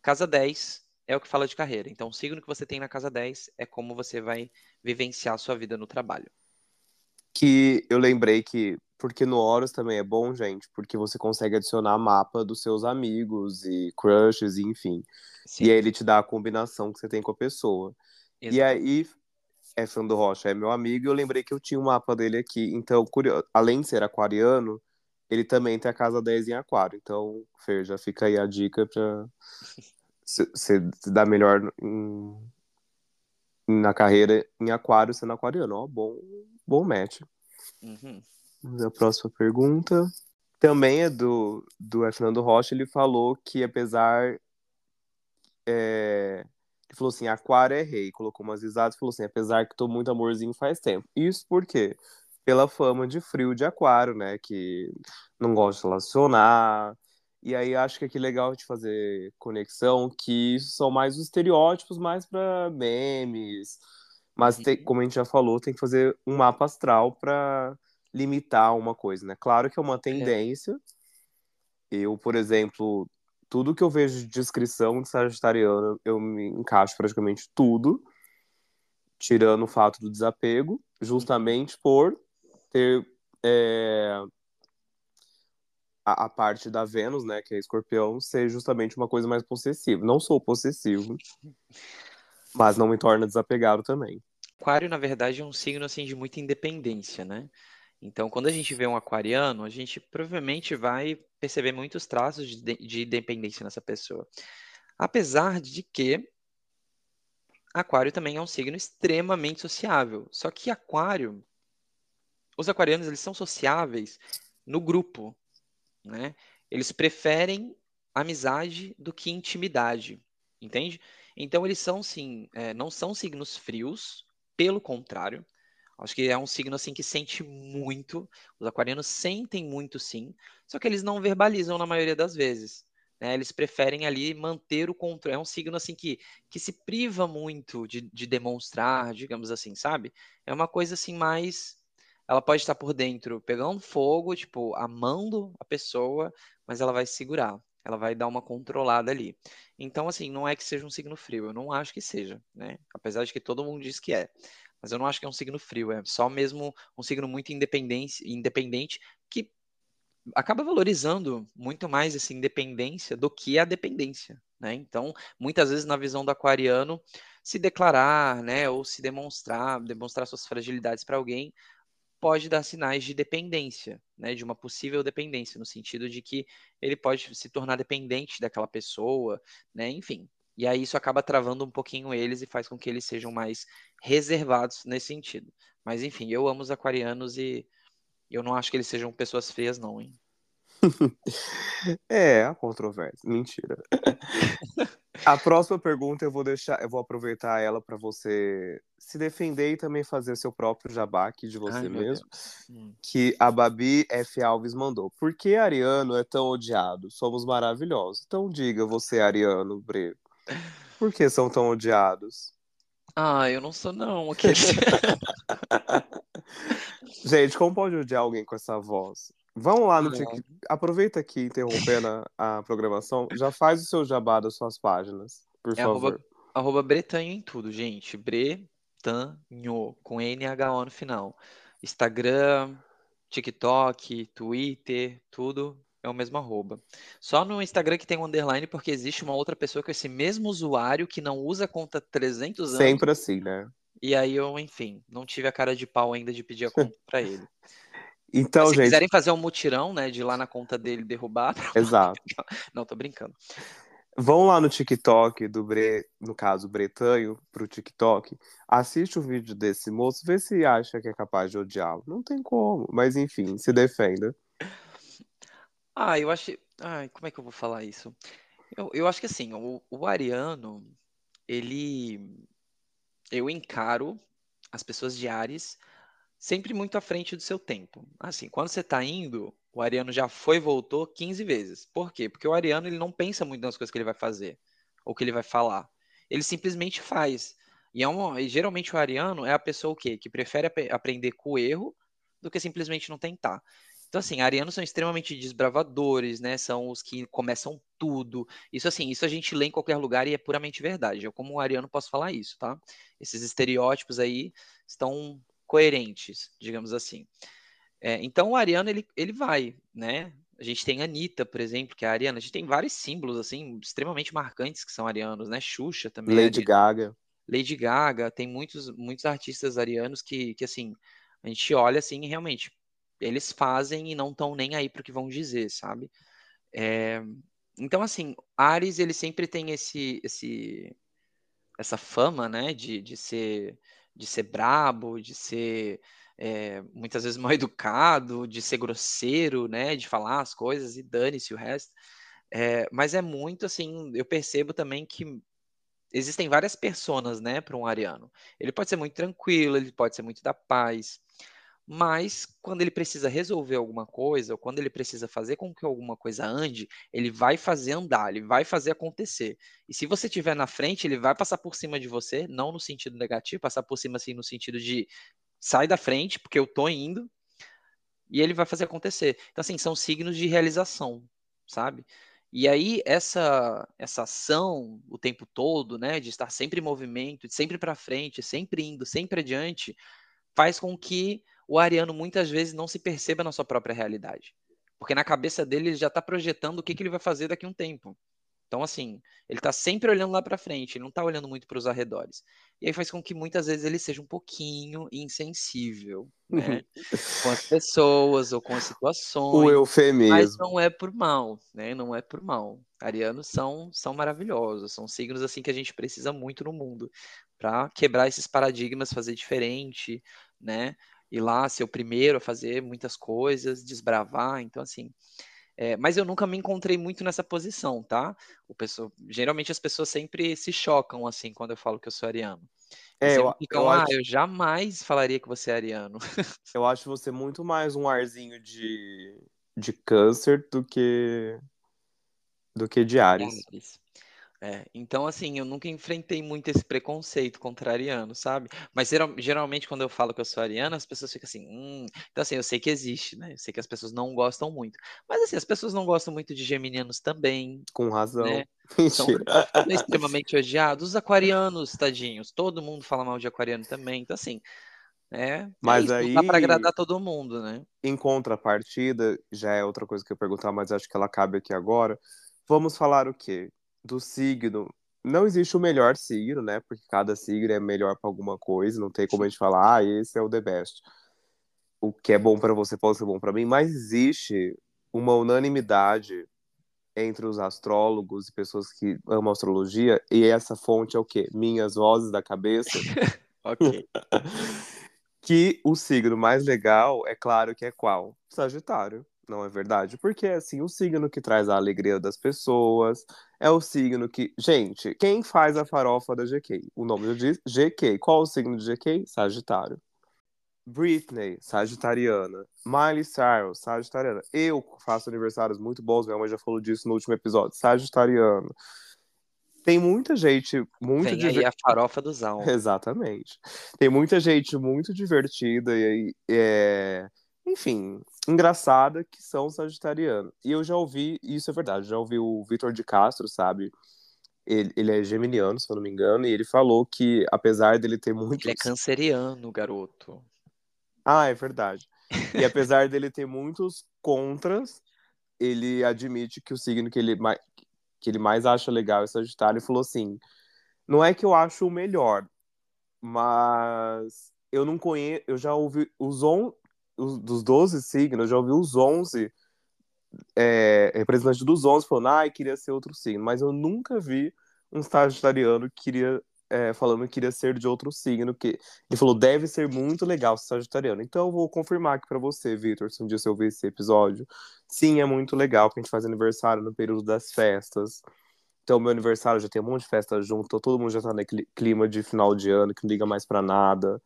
casa 10 é o que fala de carreira. Então o signo que você tem na casa 10 é como você vai vivenciar a sua vida no trabalho que eu lembrei que porque no Horus também é bom, gente, porque você consegue adicionar mapa dos seus amigos e crushes, e enfim. Sim. E aí ele te dá a combinação que você tem com a pessoa. Exato. E aí, é fã do Rocha, é meu amigo, e eu lembrei que eu tinha um mapa dele aqui. Então, além de ser aquariano, ele também tem a casa 10 em aquário. Então, Fer, já fica aí a dica pra [LAUGHS] você dar melhor em... na carreira em aquário sendo aquariano. Ó, bom, Bom match. Uhum. Vamos a próxima pergunta. Também é do, do Fernando Rocha. Ele falou que, apesar. É... Ele falou assim: Aquário é rei. Colocou umas risadas e falou assim: apesar que tô muito amorzinho faz tempo. Isso por quê? Pela fama de frio de Aquário, né? Que não gosta de relacionar. E aí acho que aqui é legal de fazer conexão, que isso são mais os estereótipos, mais para memes mas, tem, como a gente já falou, tem que fazer um mapa astral para limitar uma coisa, né? Claro que é uma é. tendência. É. Eu, por exemplo, tudo que eu vejo de descrição de Sagitariano, eu me encaixo praticamente tudo, tirando o fato do desapego, justamente por ter é, a, a, parte da Vênus, né, que é escorpião, ser justamente uma coisa mais possessiva. Não sou possessivo, [LAUGHS] mas não me torna desapegado também. Aquário, na verdade, é um signo assim de muita independência, né? Então, quando a gente vê um aquariano, a gente provavelmente vai perceber muitos traços de, de independência nessa pessoa. Apesar de que Aquário também é um signo extremamente sociável. Só que Aquário, os aquarianos, eles são sociáveis no grupo, né? Eles preferem amizade do que intimidade, entende? Então eles são sim, é, não são signos frios, pelo contrário, acho que é um signo assim que sente muito. Os aquarianos sentem muito, sim, só que eles não verbalizam na maioria das vezes. Né? Eles preferem ali manter o controle. É um signo assim que, que se priva muito de, de demonstrar, digamos assim, sabe? É uma coisa assim mais ela pode estar por dentro pegando fogo, tipo, amando a pessoa, mas ela vai segurar, ela vai dar uma controlada ali. Então, assim, não é que seja um signo frio, eu não acho que seja, né? Apesar de que todo mundo diz que é. Mas eu não acho que é um signo frio, é só mesmo um signo muito independente, independente que acaba valorizando muito mais essa independência do que a dependência, né? Então, muitas vezes na visão do aquariano, se declarar, né, ou se demonstrar, demonstrar suas fragilidades para alguém, pode dar sinais de dependência, né, de uma possível dependência, no sentido de que ele pode se tornar dependente daquela pessoa, né, enfim. E aí isso acaba travando um pouquinho eles e faz com que eles sejam mais reservados nesse sentido. Mas enfim, eu amo os aquarianos e eu não acho que eles sejam pessoas feias, não, hein? [LAUGHS] é, a controvérsia. Mentira. A próxima pergunta eu vou deixar, eu vou aproveitar ela para você se defender e também fazer seu próprio jabá aqui de você Ai, mesmo. Hum. Que a Babi F. Alves mandou. Por que Ariano é tão odiado? Somos maravilhosos. Então diga você, Ariano Bre. Por que são tão odiados? Ah, eu não sou não. [LAUGHS] Gente, como pode odiar alguém com essa voz? Vamos lá no TikTok. Aproveita aqui, interrompendo a, a, programação. Já faz o seu jabá das suas páginas, por é favor. Arroba, arroba Bretanho em tudo, gente. Bretanho, com NHO no final. Instagram, TikTok, Twitter, tudo É o mesmo arroba. Só no Instagram que tem um underline, porque existe uma outra pessoa com esse mesmo usuário que não usa a conta 300 anos. Sempre assim, né? E aí eu, enfim, não tive a cara de pau ainda de pedir a conta para ele. [LAUGHS] Então, Mas se gente. quiserem fazer um mutirão, né, de ir lá na conta dele derrubar. [LAUGHS] Exato. Não, tô brincando. Vão lá no TikTok do Bre, no caso, Bretanho, pro TikTok, assiste o vídeo desse moço, vê se acha que é capaz de odiá-lo. Não tem como, mas enfim, se defenda. Ah, eu acho. Ai, como é que eu vou falar isso? Eu, eu acho que assim, o, o Ariano, ele. Eu encaro as pessoas de Ares sempre muito à frente do seu tempo. Assim, quando você tá indo, o Ariano já foi e voltou 15 vezes. Por quê? Porque o Ariano ele não pensa muito nas coisas que ele vai fazer ou que ele vai falar. Ele simplesmente faz. E, é uma, e geralmente o Ariano é a pessoa o quê? Que prefere ap aprender com o erro do que simplesmente não tentar. Então, assim, arianos são extremamente desbravadores, né? São os que começam tudo. Isso, assim, isso a gente lê em qualquer lugar e é puramente verdade. Eu, como ariano, posso falar isso, tá? Esses estereótipos aí estão coerentes, digamos assim. É, então, o ariano, ele, ele vai, né? A gente tem a Anitta, por exemplo, que é a ariana. A gente tem vários símbolos, assim, extremamente marcantes que são arianos, né? Xuxa também. é Lady Gaga. Lady Gaga, tem muitos, muitos artistas arianos que, que, assim, a gente olha, assim, e realmente eles fazem e não estão nem aí para o que vão dizer, sabe? É, então, assim, Ares, ele sempre tem esse, esse, essa fama, né, de, de, ser, de ser brabo, de ser é, muitas vezes [LAUGHS] mal educado, de ser grosseiro, né, de falar as coisas e dane-se o resto. É, mas é muito, assim, eu percebo também que existem várias personas, né, para um ariano. Ele pode ser muito tranquilo, ele pode ser muito da paz, mas quando ele precisa resolver alguma coisa, ou quando ele precisa fazer com que alguma coisa ande, ele vai fazer andar, ele vai fazer acontecer. E se você estiver na frente, ele vai passar por cima de você, não no sentido negativo, passar por cima assim no sentido de sai da frente, porque eu tô indo, e ele vai fazer acontecer. Então assim, são signos de realização, sabe? E aí essa essa ação o tempo todo, né, de estar sempre em movimento, sempre para frente, sempre indo, sempre adiante, faz com que o ariano muitas vezes não se perceba na sua própria realidade. Porque na cabeça dele ele já está projetando o que, que ele vai fazer daqui a um tempo. Então, assim, ele está sempre olhando lá para frente, ele não está olhando muito para os arredores. E aí faz com que muitas vezes ele seja um pouquinho insensível, né? [LAUGHS] com as pessoas ou com as situações. O eufemismo. Mas não é por mal, né? Não é por mal. Arianos são, são maravilhosos, são signos assim que a gente precisa muito no mundo para quebrar esses paradigmas, fazer diferente, né? Ir lá ser o primeiro a fazer muitas coisas, desbravar. Então, assim, é, mas eu nunca me encontrei muito nessa posição, tá? O pessoa, geralmente as pessoas sempre se chocam assim quando eu falo que eu sou ariano. É, eu, ficam, eu ah, acho, eu jamais falaria que você é ariano. [LAUGHS] eu acho você muito mais um arzinho de, de câncer do que do que de Ares. Ares. É, então, assim, eu nunca enfrentei muito esse preconceito contra ariano, sabe? Mas geral- geralmente quando eu falo que eu sou ariano, as pessoas ficam assim, hum. Então, assim, eu sei que existe, né? Eu sei que as pessoas não gostam muito. Mas, assim, as pessoas não gostam muito de geminianos também, Com razão. né? [LAUGHS] São extremamente odiados. Os aquarianos, tadinhos, todo mundo fala mal de aquariano também. Então, assim, é, é Mas isso, não dá pra aí, agradar todo mundo, né? em contrapartida, já é outra coisa que eu ia perguntar, mas acho que ela cabe aqui agora. Vamos falar o quê? Do signo. Não existe o melhor signo, né? Porque cada signo é melhor para alguma coisa. Não tem como a gente falar, ah, esse é o the best. O que é bom para você pode ser bom para mim, mas existe uma unanimidade entre os astrólogos e pessoas que amam astrologia, e essa fonte é o quê? Minhas vozes da cabeça, [LAUGHS] Ok. [LAUGHS] que o signo mais legal, é claro que é qual? Sagitário, não é verdade? Porque é assim, o signo que traz a alegria das pessoas, é o signo que. Gente, quem faz a farofa da GK? O nome já diz GK. Qual o signo de GK? Sagitário. Britney, sagitariana. Miley Cyrus, sagitariana. Eu faço aniversários muito bons, minha mãe já falou disso no último episódio. Sagitariano. Tem muita gente muito Vem aí diver- a farofa dos almas. [LAUGHS] Exatamente. Tem muita gente muito divertida e, aí, é, enfim, engraçada que são sagitarianos. E eu já ouvi, isso é verdade, já ouvi o Vitor de Castro, sabe? Ele, ele é geminiano, se eu não me engano, e ele falou que, apesar dele ter muitos. Ele é canceriano, garoto. Ah, é verdade. E apesar dele ter muitos contras, ele admite que o signo que ele, mais, que ele mais acha legal é Sagitário e falou assim: não é que eu acho o melhor, mas eu não conheço, eu já ouvi os, on, os dos 12 signos, eu já ouvi os 11 é, representantes dos 11 falando, ah, queria ser outro signo, mas eu nunca vi um sagitariano que queria é, falando que queria ser de outro signo, que ele falou, deve ser muito legal ser sagitariano. Então eu vou confirmar aqui para você, Vitor, se um dia você ouvir esse episódio. Sim, é muito legal que a gente faz aniversário no período das festas. Então, meu aniversário já tem um monte de festa junto, todo mundo já tá naquele clima de final de ano, que não liga mais para nada.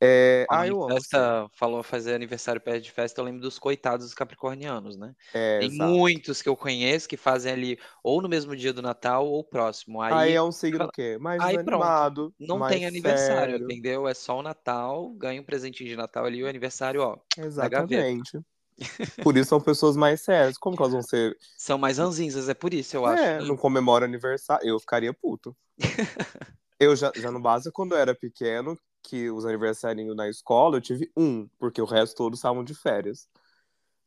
É... Ah, eu festa, amo. Falou fazer aniversário perto de festa, eu lembro dos coitados capricornianos, né? É, Tem exato. muitos que eu conheço que fazem ali ou no mesmo dia do Natal ou próximo. Aí, aí é um signo o quê? Mais aí animado, Não mais tem aniversário, sério. entendeu? É só o Natal, ganha um presentinho de Natal ali, o aniversário, ó. Exatamente. Por isso são pessoas mais sérias. Como que elas vão [LAUGHS] ser. São mais ranzinzas, é por isso, eu acho. É, não comemora aniversário. Eu ficaria puto. [LAUGHS] eu já, já não basta quando eu era pequeno, que os aniversários na escola, eu tive um, porque o resto todos estavam de férias.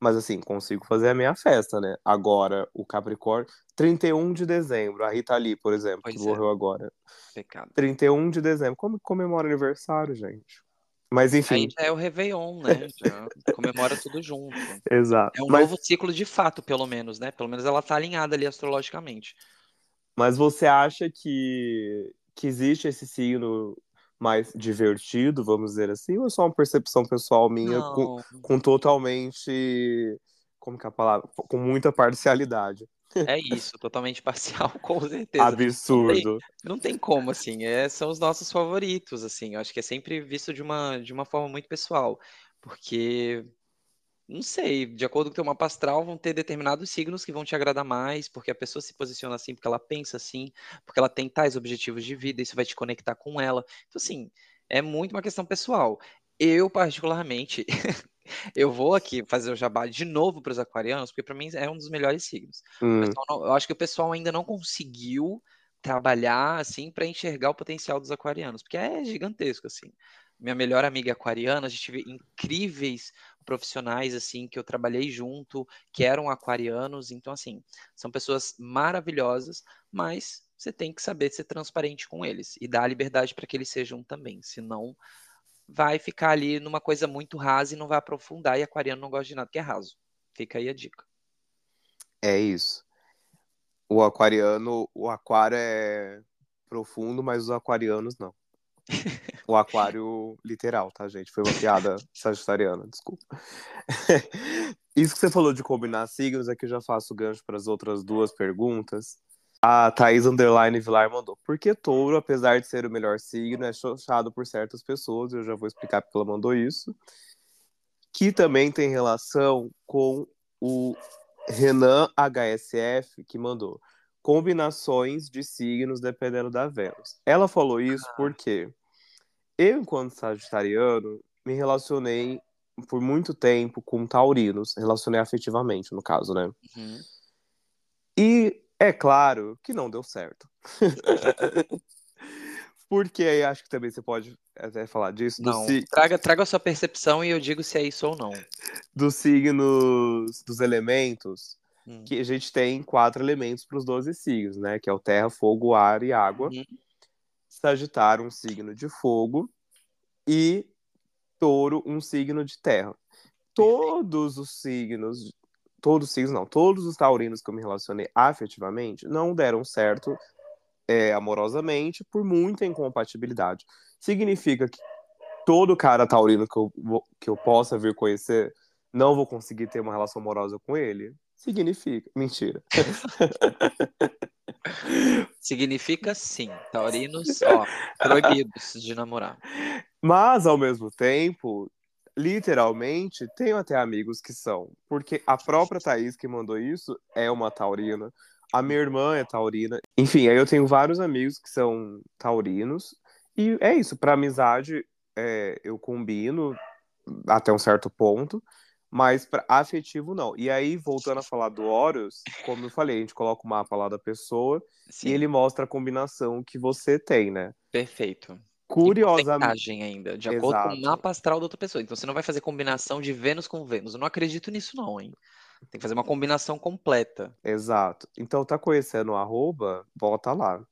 Mas assim, consigo fazer a minha festa, né? Agora, o Capricórnio, 31 de dezembro, a Rita Lee, por exemplo, Pois que é. morreu agora. Pecado. 31 de dezembro, como que comemora aniversário, gente? Mas enfim, Aí já é o Réveillon, né? Já [LAUGHS] comemora tudo junto. exato. É um mas, novo ciclo de fato, pelo menos, né? Pelo menos ela tá alinhada ali astrologicamente. mas você acha que, que existe esse signo mais divertido, vamos dizer assim, ou é só uma percepção pessoal minha com, Não, com totalmente. Como que é a palavra? Com muita parcialidade. é isso, totalmente parcial, [LAUGHS] com certeza. Absurdo. Não tem como, assim, é, são os nossos favoritos, assim, eu acho que é sempre visto de uma, de uma forma muito pessoal, porque, não sei, de acordo com o teu mapa astral, vão ter determinados signos que vão te agradar mais, porque a pessoa se posiciona assim, porque ela pensa assim, porque ela tem tais objetivos de vida, isso vai te conectar com ela, então, assim, é muito uma questão pessoal. Eu, particularmente, [LAUGHS] eu vou aqui fazer o jabá de novo para os aquarianos, porque para mim é um dos melhores signos. Hum, não- eu acho que o pessoal ainda não conseguiu trabalhar assim para enxergar o potencial dos aquarianos, porque é gigantesco assim. Minha melhor amiga aquariana, a gente teve incríveis profissionais assim que eu trabalhei junto, que eram aquarianos, então assim, são pessoas maravilhosas, mas você tem que saber ser transparente com eles e dar a liberdade para que eles sejam também, senão vai ficar ali numa coisa muito rasa e não vai aprofundar, e aquariano não gosta de nada que é raso. Fica aí a dica. é isso. O aquariano, o aquário é profundo, mas os aquarianos não. O aquário literal, tá, gente? Foi uma piada sagitariana, desculpa. [LAUGHS] Isso que você falou de combinar signos, aqui eu já faço gancho para as outras duas perguntas. A Thaís Underline Vilar mandou. Por que touro, apesar de ser o melhor signo, é xoxado por certas pessoas? Eu já vou explicar porque ela mandou isso. Que também tem relação com o Renan HSF, que mandou combinações de signos dependendo da Vênus. Ela falou isso porque eu, enquanto sagitariano, me relacionei por muito tempo com taurinos, relacionei afetivamente, no caso, né? Uhum. E é claro que não deu certo. [LAUGHS] Porque aí acho que também você pode até falar disso, Não, traga, traga a sua percepção e eu digo se é isso ou não. dos signos, dos elementos, Hum. que a gente tem quatro elementos para os 12 signos, né? Que é o terra, fogo, ar e água. Uhum. Sagitário, um signo de fogo. E touro, um signo de terra. Todos os signos, todos os signos não, todos os taurinos que eu me relacionei afetivamente não deram certo é, amorosamente por muita incompatibilidade. Significa que todo cara taurino que eu, que eu possa vir conhecer, não vou conseguir ter uma relação amorosa com ele? Significa. Mentira. [LAUGHS] Significa sim. Taurinos, ó, proibidos de namorar. Mas, ao mesmo tempo, literalmente, tenho até amigos que são. Porque a própria Thaís que mandou isso é uma taurina. A minha irmã é taurina. Enfim, aí eu tenho vários amigos que são taurinos. E é isso, para amizade é, eu combino até um certo ponto. Mas para afetivo, não. E aí, voltando a falar do Horus, como eu falei, a gente coloca o mapa lá da pessoa Sim, e ele mostra a combinação que você tem, né? perfeito. Curiosamente. ainda, de acordo com o Exato. mapa astral da outra pessoa. Então você não vai fazer combinação de Vênus com Vênus. Eu não acredito nisso, não, hein? Tem que fazer uma combinação completa. Exato. Então, tá conhecendo o arroba, volta lá.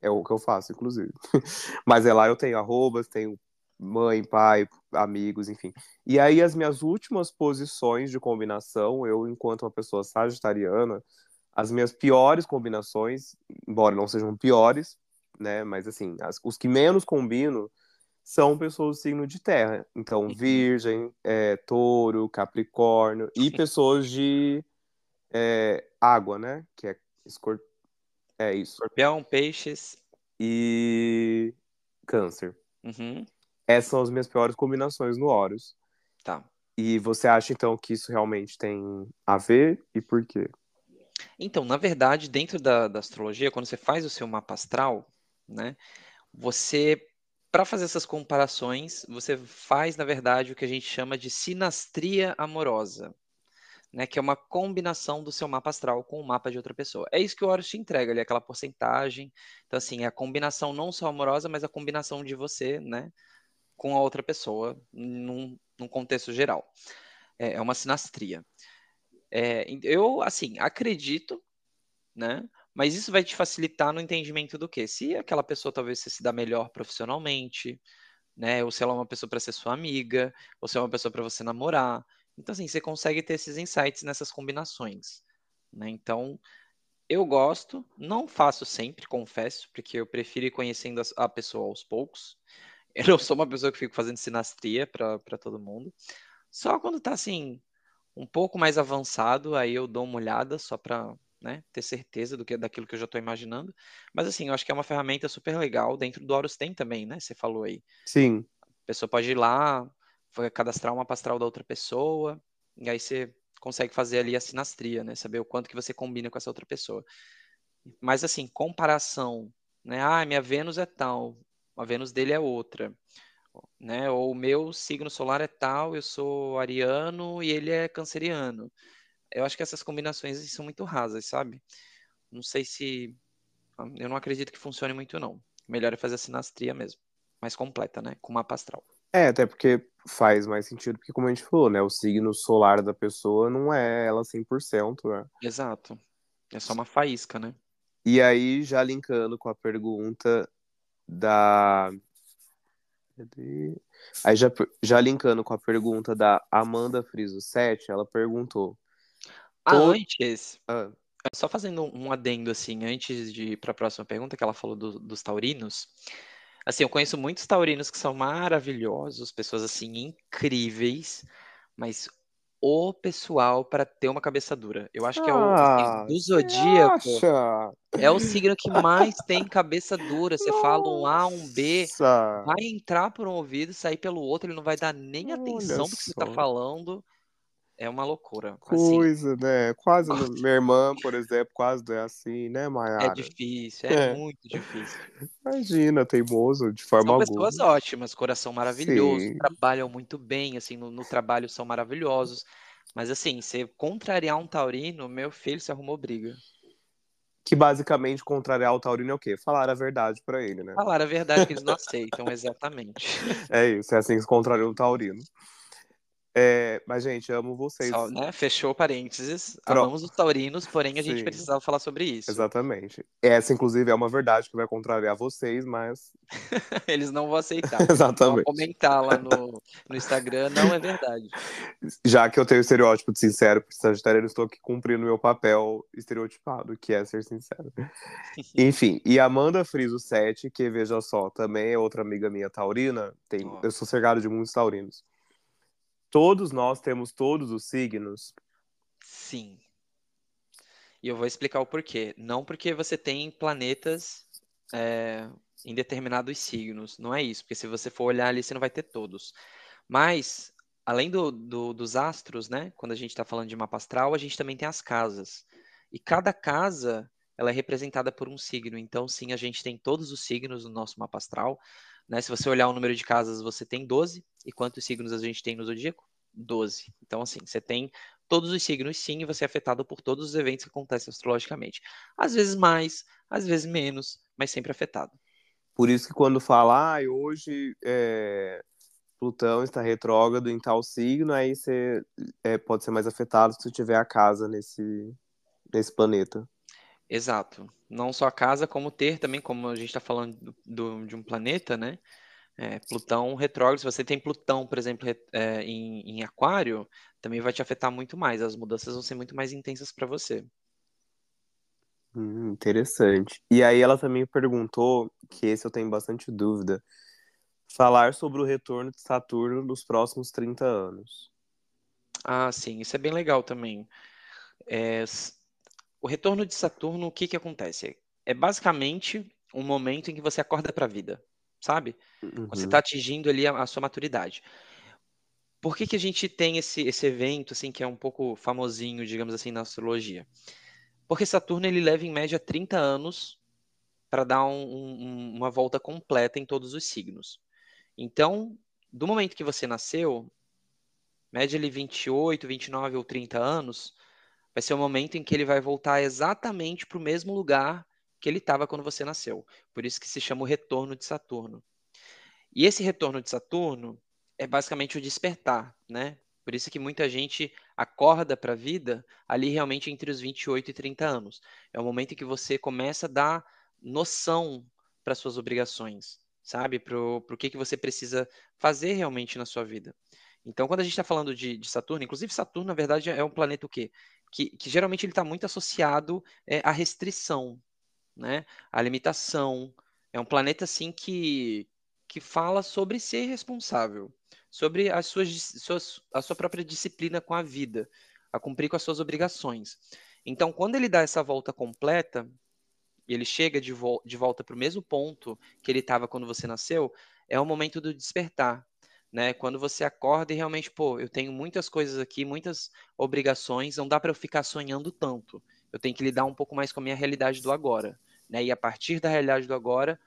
É o que eu faço, inclusive. [LAUGHS] Mas é lá eu tenho arrobas, tenho mãe, pai, amigos, enfim. E aí, as minhas últimas posições de combinação, eu, enquanto uma pessoa sagitariana, as minhas piores combinações, embora não sejam piores, né? Mas assim, as, os que menos combino são pessoas do signo de terra. Então, uhum. Virgem, é, Touro, Capricórnio e pessoas de é, água, né? Que é escor... É isso. Escorpião, peixes. E câncer. Uhum. Essas são as minhas piores combinações no Horus. Tá. E você acha, então, que isso realmente tem a ver e por quê? Então, na verdade, dentro da, da astrologia, quando você faz o seu mapa astral, né? Você, para fazer essas comparações, você faz, na verdade, o que a gente chama de sinastria amorosa, né? Que é uma combinação do seu mapa astral com o mapa de outra pessoa. É isso que o Horus te entrega, ali, aquela porcentagem. Então, assim, é a combinação não só amorosa, mas a combinação de você, né? Com a outra pessoa, num, num contexto geral. É, é uma sinastria. É, eu, assim, acredito, né? Mas isso vai te facilitar no entendimento do que? Se aquela pessoa talvez se dá melhor profissionalmente, né? Ou se ela é uma pessoa para ser sua amiga, ou se é uma pessoa para você namorar. Então, assim, você consegue ter esses insights nessas combinações. Né? Então, eu gosto, não faço sempre, confesso, porque eu prefiro ir conhecendo a pessoa aos poucos. Eu não sou uma pessoa que fico fazendo sinastria para todo mundo. Só quando tá assim, um pouco mais avançado, aí eu dou uma olhada só para né? Ter certeza do que daquilo que eu já estou imaginando. Mas assim, eu acho que é uma ferramenta super legal. Dentro do Horus tem também, né? Você falou aí. Sim. A pessoa pode ir lá, cadastrar uma pastral da outra pessoa, e aí você consegue fazer ali a sinastria, né? Saber o quanto que você combina com essa outra pessoa. Mas assim, comparação, né? Ah, minha Vênus é tal, a Vênus dele é outra. Né? Ou o meu signo solar é tal, eu sou ariano e ele é canceriano eu acho que essas combinações são muito rasas, sabe? Não sei se. Eu não acredito que funcione muito, não. Melhor é fazer a sinastria mesmo. Mais completa, né? Com mapa astral. É, até porque faz mais sentido, porque como a gente falou, né? O signo solar da pessoa não é ela 100%, né? Exato. É só uma faísca, né? E aí, já linkando com a pergunta da. Aí, já, já linkando com a pergunta da Amanda Friso 7, ela perguntou: ah, antes, ah. só fazendo um adendo assim, antes de ir para a próxima pergunta que ela falou do, dos taurinos. Assim, eu conheço muitos taurinos que são maravilhosos, pessoas assim incríveis, mas o pessoal para ter uma cabeça dura. Eu acho que é o ah, do zodíaco. É o signo que mais tem cabeça dura. Você Nossa. fala um A, um B, vai entrar por um ouvido, sair pelo outro, ele não vai dar nem atenção do que você está falando. É uma loucura. Assim. Coisa, assim. né? Quase. Minha irmã, por exemplo, quase é assim, né, Mayara? É difícil, é, é. muito difícil. Imagina, teimoso de forma são alguma. pessoas ótimas, coração maravilhoso, Sim. trabalham muito bem, assim, no, no, trabalho são maravilhosos. Mas assim, você contrariar um taurino, meu filho, se arrumou briga. Que basicamente contrariar o taurino é o quê? Falar a verdade para ele, né? Falar a verdade que eles não aceitam, exatamente. [LAUGHS] É isso, é assim que se contraria o taurino. É, mas, gente, amo vocês. Só, né? Fechou parênteses. Pronto. Amamos os taurinos, porém a gente Sim. precisava falar sobre isso. Exatamente. Essa, inclusive, é uma verdade que vai contrariar vocês, mas. [LAUGHS] Eles não vão aceitar. [LAUGHS] Exatamente. Vão comentar lá no, no Instagram, não é verdade. [LAUGHS] Já que eu tenho o estereótipo de sincero para Sagitário, eu estou aqui cumprindo meu papel estereotipado, que é ser sincero. Enfim, e Amanda Friso 7, que veja só, também é outra amiga minha taurina. Tem, oh. Eu sou cercado de muitos taurinos. Todos nós temos todos os signos? Sim. E eu vou explicar o porquê. Não porque você tem planetas é, em determinados signos. Não é isso. Porque se você for olhar ali, você não vai ter todos. Mas, além do, do, dos astros, né? Quando a gente está falando de mapa astral, a gente também tem as casas. E cada casa ela é representada por um signo. Então, sim, a gente tem todos os signos no nosso mapa astral. Né? Se você olhar o número de casas, você tem 12. E quantos signos a gente tem no zodíaco? 12. Então, assim, você tem todos os signos, sim, e você é afetado por todos os eventos que acontecem astrologicamente. Às vezes mais, às vezes menos, mas sempre afetado. Por isso que quando fala, ah, hoje é... Plutão está retrógrado em tal signo, aí você é, pode ser mais afetado se tiver a casa nesse, nesse planeta. Exato. Não só a casa, como ter também, como a gente está falando do, do, de um planeta, né? É, Plutão retrógrado, se você tem Plutão, por exemplo, é, em, em Aquário, também vai te afetar muito mais. As mudanças vão ser muito mais intensas para você. Hum, interessante. E aí ela também perguntou, que esse eu tenho bastante dúvida, falar sobre o retorno de Saturno nos próximos 30 anos. Ah, sim, isso é bem legal também. É, o retorno de Saturno, o que que acontece? É basicamente um momento em que você acorda para a vida, sabe? Uhum. Você está atingindo ali a, a, sua maturidade. Por que que a gente tem esse, esse evento, assim, que é um pouco famosinho, digamos assim, na astrologia? Porque Saturno, ele leva em média 30 anos para dar um, um, uma volta completa em todos os signos. Então, do momento que você nasceu, média ali 28, 29 ou 30 anos, vai ser o momento em que ele vai voltar exatamente para o mesmo lugar que ele estava quando você nasceu. Por isso que se chama o retorno de Saturno. E esse retorno de Saturno é basicamente o despertar, né? Por isso que muita gente acorda para a vida ali realmente entre os 28 e 30 anos. É o momento em que você começa a dar noção para suas obrigações sabe? Para o que, que você precisa fazer realmente na sua vida. Então, quando a gente está falando de, de, Saturno, inclusive Saturno, na verdade, é um planeta o quê? Que, que geralmente ele está muito associado é, à restrição, né? À limitação. É um planeta, assim, que, que fala sobre ser responsável, sobre as suas, suas, a sua própria disciplina com a vida, a cumprir com as suas obrigações. Então, quando ele dá essa volta completa, e ele chega de, vo de volta para o mesmo ponto que ele estava quando você nasceu, é o momento do despertar. Né? Quando você acorda e realmente, pô, eu tenho muitas coisas aqui, muitas obrigações, não dá para eu ficar sonhando tanto. Eu tenho que lidar um pouco mais com a minha realidade do agora, né? E a partir da realidade do agora,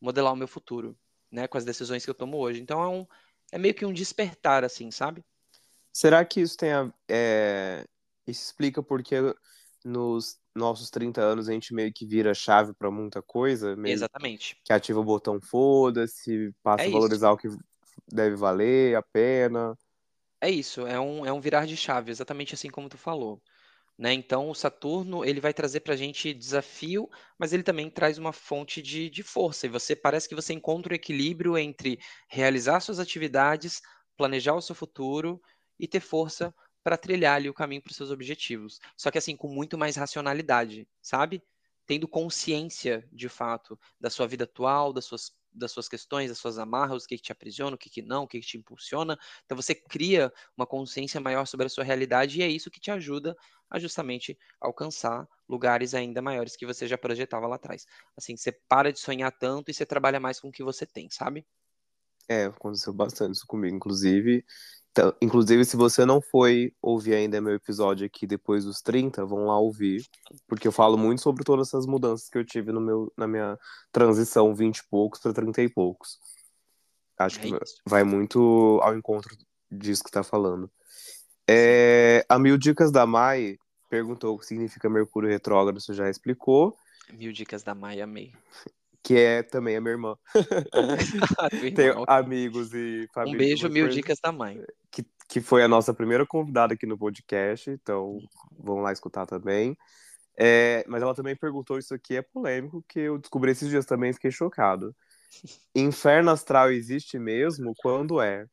modelar o meu futuro, né? Com as decisões que eu tomo hoje. Então é um, é meio que um despertar, assim, sabe? Será que isso tem a, é... isso explica porque nos nossos 30 anos a gente meio que vira chave para muita coisa. Exatamente. Que ativa o botão foda-se, passa é a valorizar isso. o que deve valer a pena. É isso, é um, é um virar de chave, exatamente assim como tu falou. Né? Então, o Saturno ele vai trazer para a gente desafio, mas ele também traz uma fonte de, de força. E você parece que você encontra o equilíbrio entre realizar suas atividades, planejar o seu futuro e ter força para trilhar ali o caminho para os seus objetivos. Só que assim, com muito mais racionalidade, sabe? Tendo consciência, de fato, da sua vida atual, das suas, das suas questões, das suas amarras, o que, que te aprisiona, o que, que não, o que, que te impulsiona. Então você cria uma consciência maior sobre a sua realidade e é isso que te ajuda a justamente alcançar lugares ainda maiores que você já projetava lá atrás. Assim, você para de sonhar tanto e você trabalha mais com o que você tem, sabe? É, aconteceu bastante isso comigo, inclusive. Então, inclusive, se você não foi ouvir ainda meu episódio aqui depois dos 30, vão lá ouvir, porque eu falo muito sobre todas essas mudanças que eu tive no meu, na minha transição 20 e poucos para 30 e poucos. Acho é que vai muito ao encontro disso que tá falando. É, a Mil Dicas da Mai perguntou o que significa Mercúrio retrógrado, você já explicou. Mil Dicas da Mai, amei que é também a minha irmã. [LAUGHS] [LAUGHS] Tem amigos e família. Um beijo, mil dicas da mãe. Que, que foi a nossa primeira convidada aqui no podcast, então vão lá escutar também. É, mas ela também perguntou, isso aqui é polêmico, que eu descobri esses dias também fiquei chocado. [LAUGHS] Inferno astral existe mesmo? Quando é?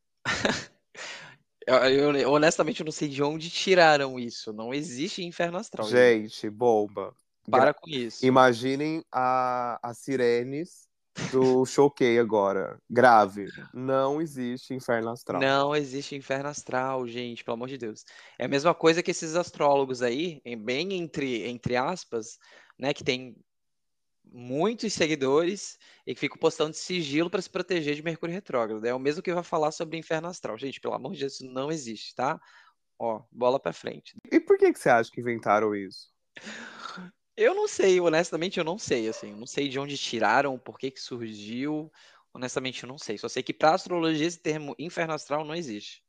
eu, eu, honestamente, eu não sei de onde tiraram isso. Não existe inferno astral. Gente, bomba. Para com isso. Imaginem a, a Sirenes do [LAUGHS] Choquei agora. Grave. Não existe inferno astral. Não existe inferno astral, gente, pelo amor de Deus. É a mesma coisa que esses astrólogos aí, bem entre, entre aspas, né, que tem muitos seguidores e que ficam postando de sigilo para se proteger de Mercúrio retrógrado. É o mesmo que vai falar sobre inferno astral. Gente, pelo amor de Deus, isso não existe, tá? Ó, bola para frente. E por que, que você acha que inventaram isso? Eu não sei, honestamente, eu não sei, assim, não sei de onde tiraram, por que que surgiu, honestamente, eu não sei. Só sei que para astrologia esse termo inferno astral não existe.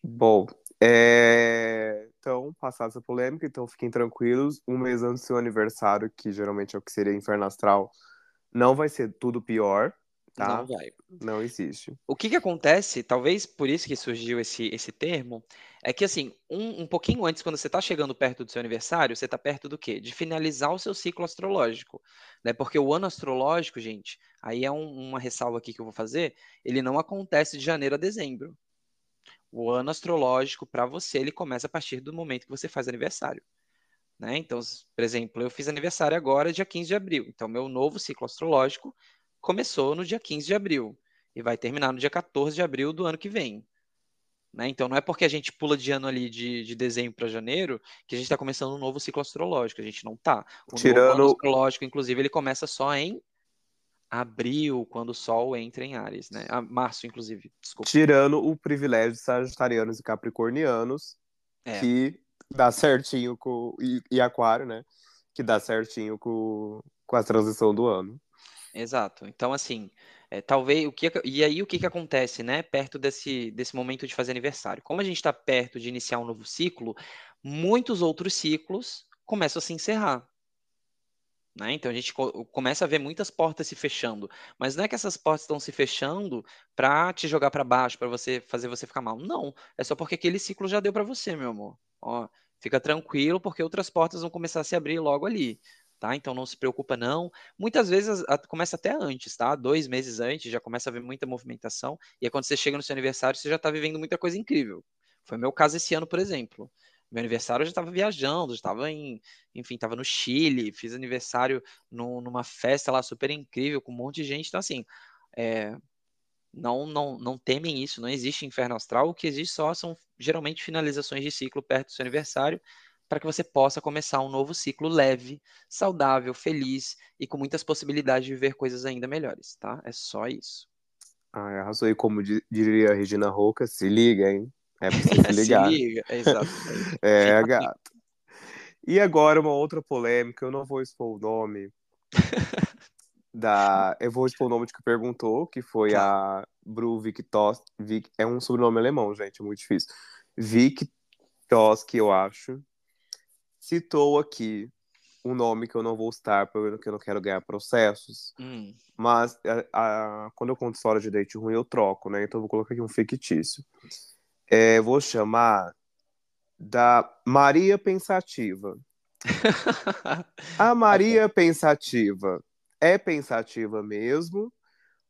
Bom, é... então, passada essa polêmica, então fiquem tranquilos, um mês antes do seu aniversário, que geralmente é o que seria inferno astral, não vai ser tudo pior, tá? Não vai. Não existe. O que que acontece, talvez por isso que surgiu esse, esse termo, é que assim, um, um pouquinho antes, quando você está chegando perto do seu aniversário, você está perto do quê? De finalizar o seu ciclo astrológico, né? Porque o ano astrológico, gente, aí é um- uma ressalva aqui que eu vou fazer, ele não acontece de janeiro a dezembro. O ano astrológico para você, ele começa a partir do momento que você faz aniversário. Né? Então, por exemplo, eu fiz aniversário agora, dia 15 de abril. Então, meu novo ciclo astrológico começou no dia 15 de abril e vai terminar no dia 14 de abril do ano que vem. Né? Então, não é porque a gente pula de ano ali de, de dezembro para janeiro que a gente está começando um novo ciclo astrológico. A gente não tá. O novo ano Tirando- astrológico, inclusive, ele começa só em abril, quando o Sol entra em Áries, né? Ah, março, inclusive. Desculpa. Tirando o privilégio de sagitarianos e capricornianos, É. que dá certinho com. E, e aquário, né? Que dá certinho com, com a transição do ano. Exato. Então, assim, é, talvez o que e aí o que que acontece, né? Perto desse desse momento de fazer aniversário. Como a gente está perto de iniciar um novo ciclo, muitos outros ciclos começam a se encerrar. Né? Então a gente co- começa a ver muitas portas se fechando, mas não é que essas portas estão se fechando para te jogar para baixo, para você fazer você ficar mal. Não, é só porque aquele ciclo já deu para você, meu amor. Ó, fica tranquilo, porque outras portas vão começar a se abrir logo ali, tá? Então não se preocupa não. Muitas vezes a- começa até antes, tá? Dois meses antes já começa a ver muita movimentação e aí quando você chega no seu aniversário você já está vivendo muita coisa incrível. Foi meu caso esse ano, por exemplo. Meu aniversário eu já estava viajando, estava em, enfim, estava no Chile, fiz aniversário num- numa festa lá super incrível com um monte de gente. Então assim, é, não, não, não temem isso, não existe inferno astral. O que existe só são geralmente finalizações de ciclo perto do seu aniversário, para que você possa começar um novo ciclo leve, saudável, feliz e com muitas possibilidades de viver coisas ainda melhores, tá? É só isso. Ai, arrasou. E como di- diria a Regina Roca, se liga, hein? É pra [LAUGHS] você se ligar. Se liga, [LAUGHS] é exatamente. É, gato. E agora uma outra polêmica, eu não vou expor o nome [LAUGHS] da. Eu vou expor o nome de que perguntou, que foi a Bru Victos. Vic... É um sobrenome alemão, gente, é muito difícil. Victoski, eu acho. Citou aqui um nome que eu não vou citar, porque eu não quero ganhar processos. Hum, Mas a- a- quando eu conto história de date ruim, eu troco, né? Então eu vou colocar aqui um fictício. É, vou chamar da Maria Pensativa. [LAUGHS] A Maria Pensativa é pensativa mesmo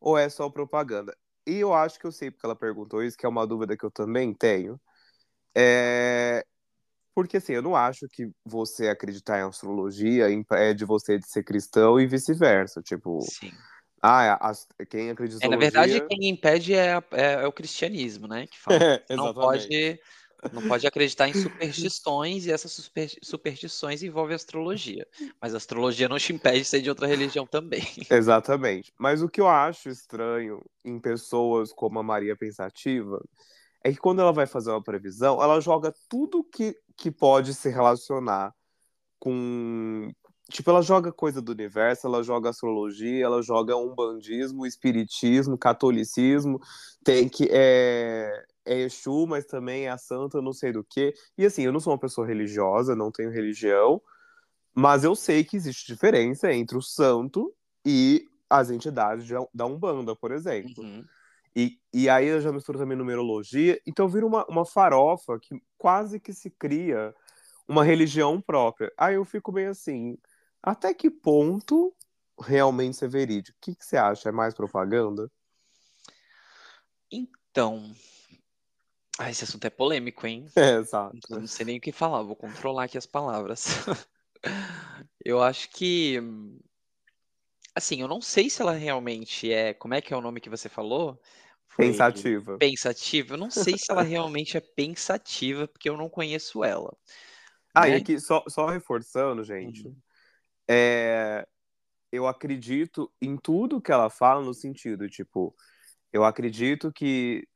ou é só propaganda? E eu acho que eu sei porque ela perguntou isso, que é uma dúvida que eu também tenho. É... Porque assim, eu não acho que você acreditar em astrologia impede você de ser cristão e vice-versa. Tipo, sim. ah, as- quem acredita É, na verdade, quem impede é, a- é- é o cristianismo, né? Que fala. Você [LAUGHS] não pode, não pode acreditar em [LAUGHS] superstições e essas super- superstições envolvem astrologia. Mas a astrologia não te impede de ser de outra religião também. [LAUGHS] Exatamente. Mas o que eu acho estranho em pessoas como a Maria Pensativa é que quando ela vai fazer uma previsão, ela joga tudo que, que pode se relacionar com. Tipo, ela joga coisa do universo, ela joga astrologia, ela joga umbandismo, espiritismo, catolicismo, tem que. É, é Exu, mas também é a santa, não sei do que. E assim, eu não sou uma pessoa religiosa, não tenho religião, mas eu sei que existe diferença entre o santo e as entidades de- da Umbanda, por exemplo. Uhum. E, e aí eu já misturo também numerologia, então vira uma, uma farofa que quase que se cria uma religião própria. Aí eu fico meio assim, até que ponto realmente isso é verídico? O que, que você acha? É mais propaganda? Então, ah, esse assunto é polêmico, hein? [LAUGHS] É, exato. Eu não sei nem o que falar, vou controlar aqui as palavras. [LAUGHS] Eu acho que, assim, eu não sei se ela realmente é, como é que é o nome que você falou? Foi Pensativa. pensativa. Eu não sei se ela [LAUGHS] realmente é pensativa, porque eu não conheço ela. Ah, e né? aqui, só, só reforçando, gente, Uhum. é, eu acredito em tudo que ela fala no sentido, tipo, eu acredito que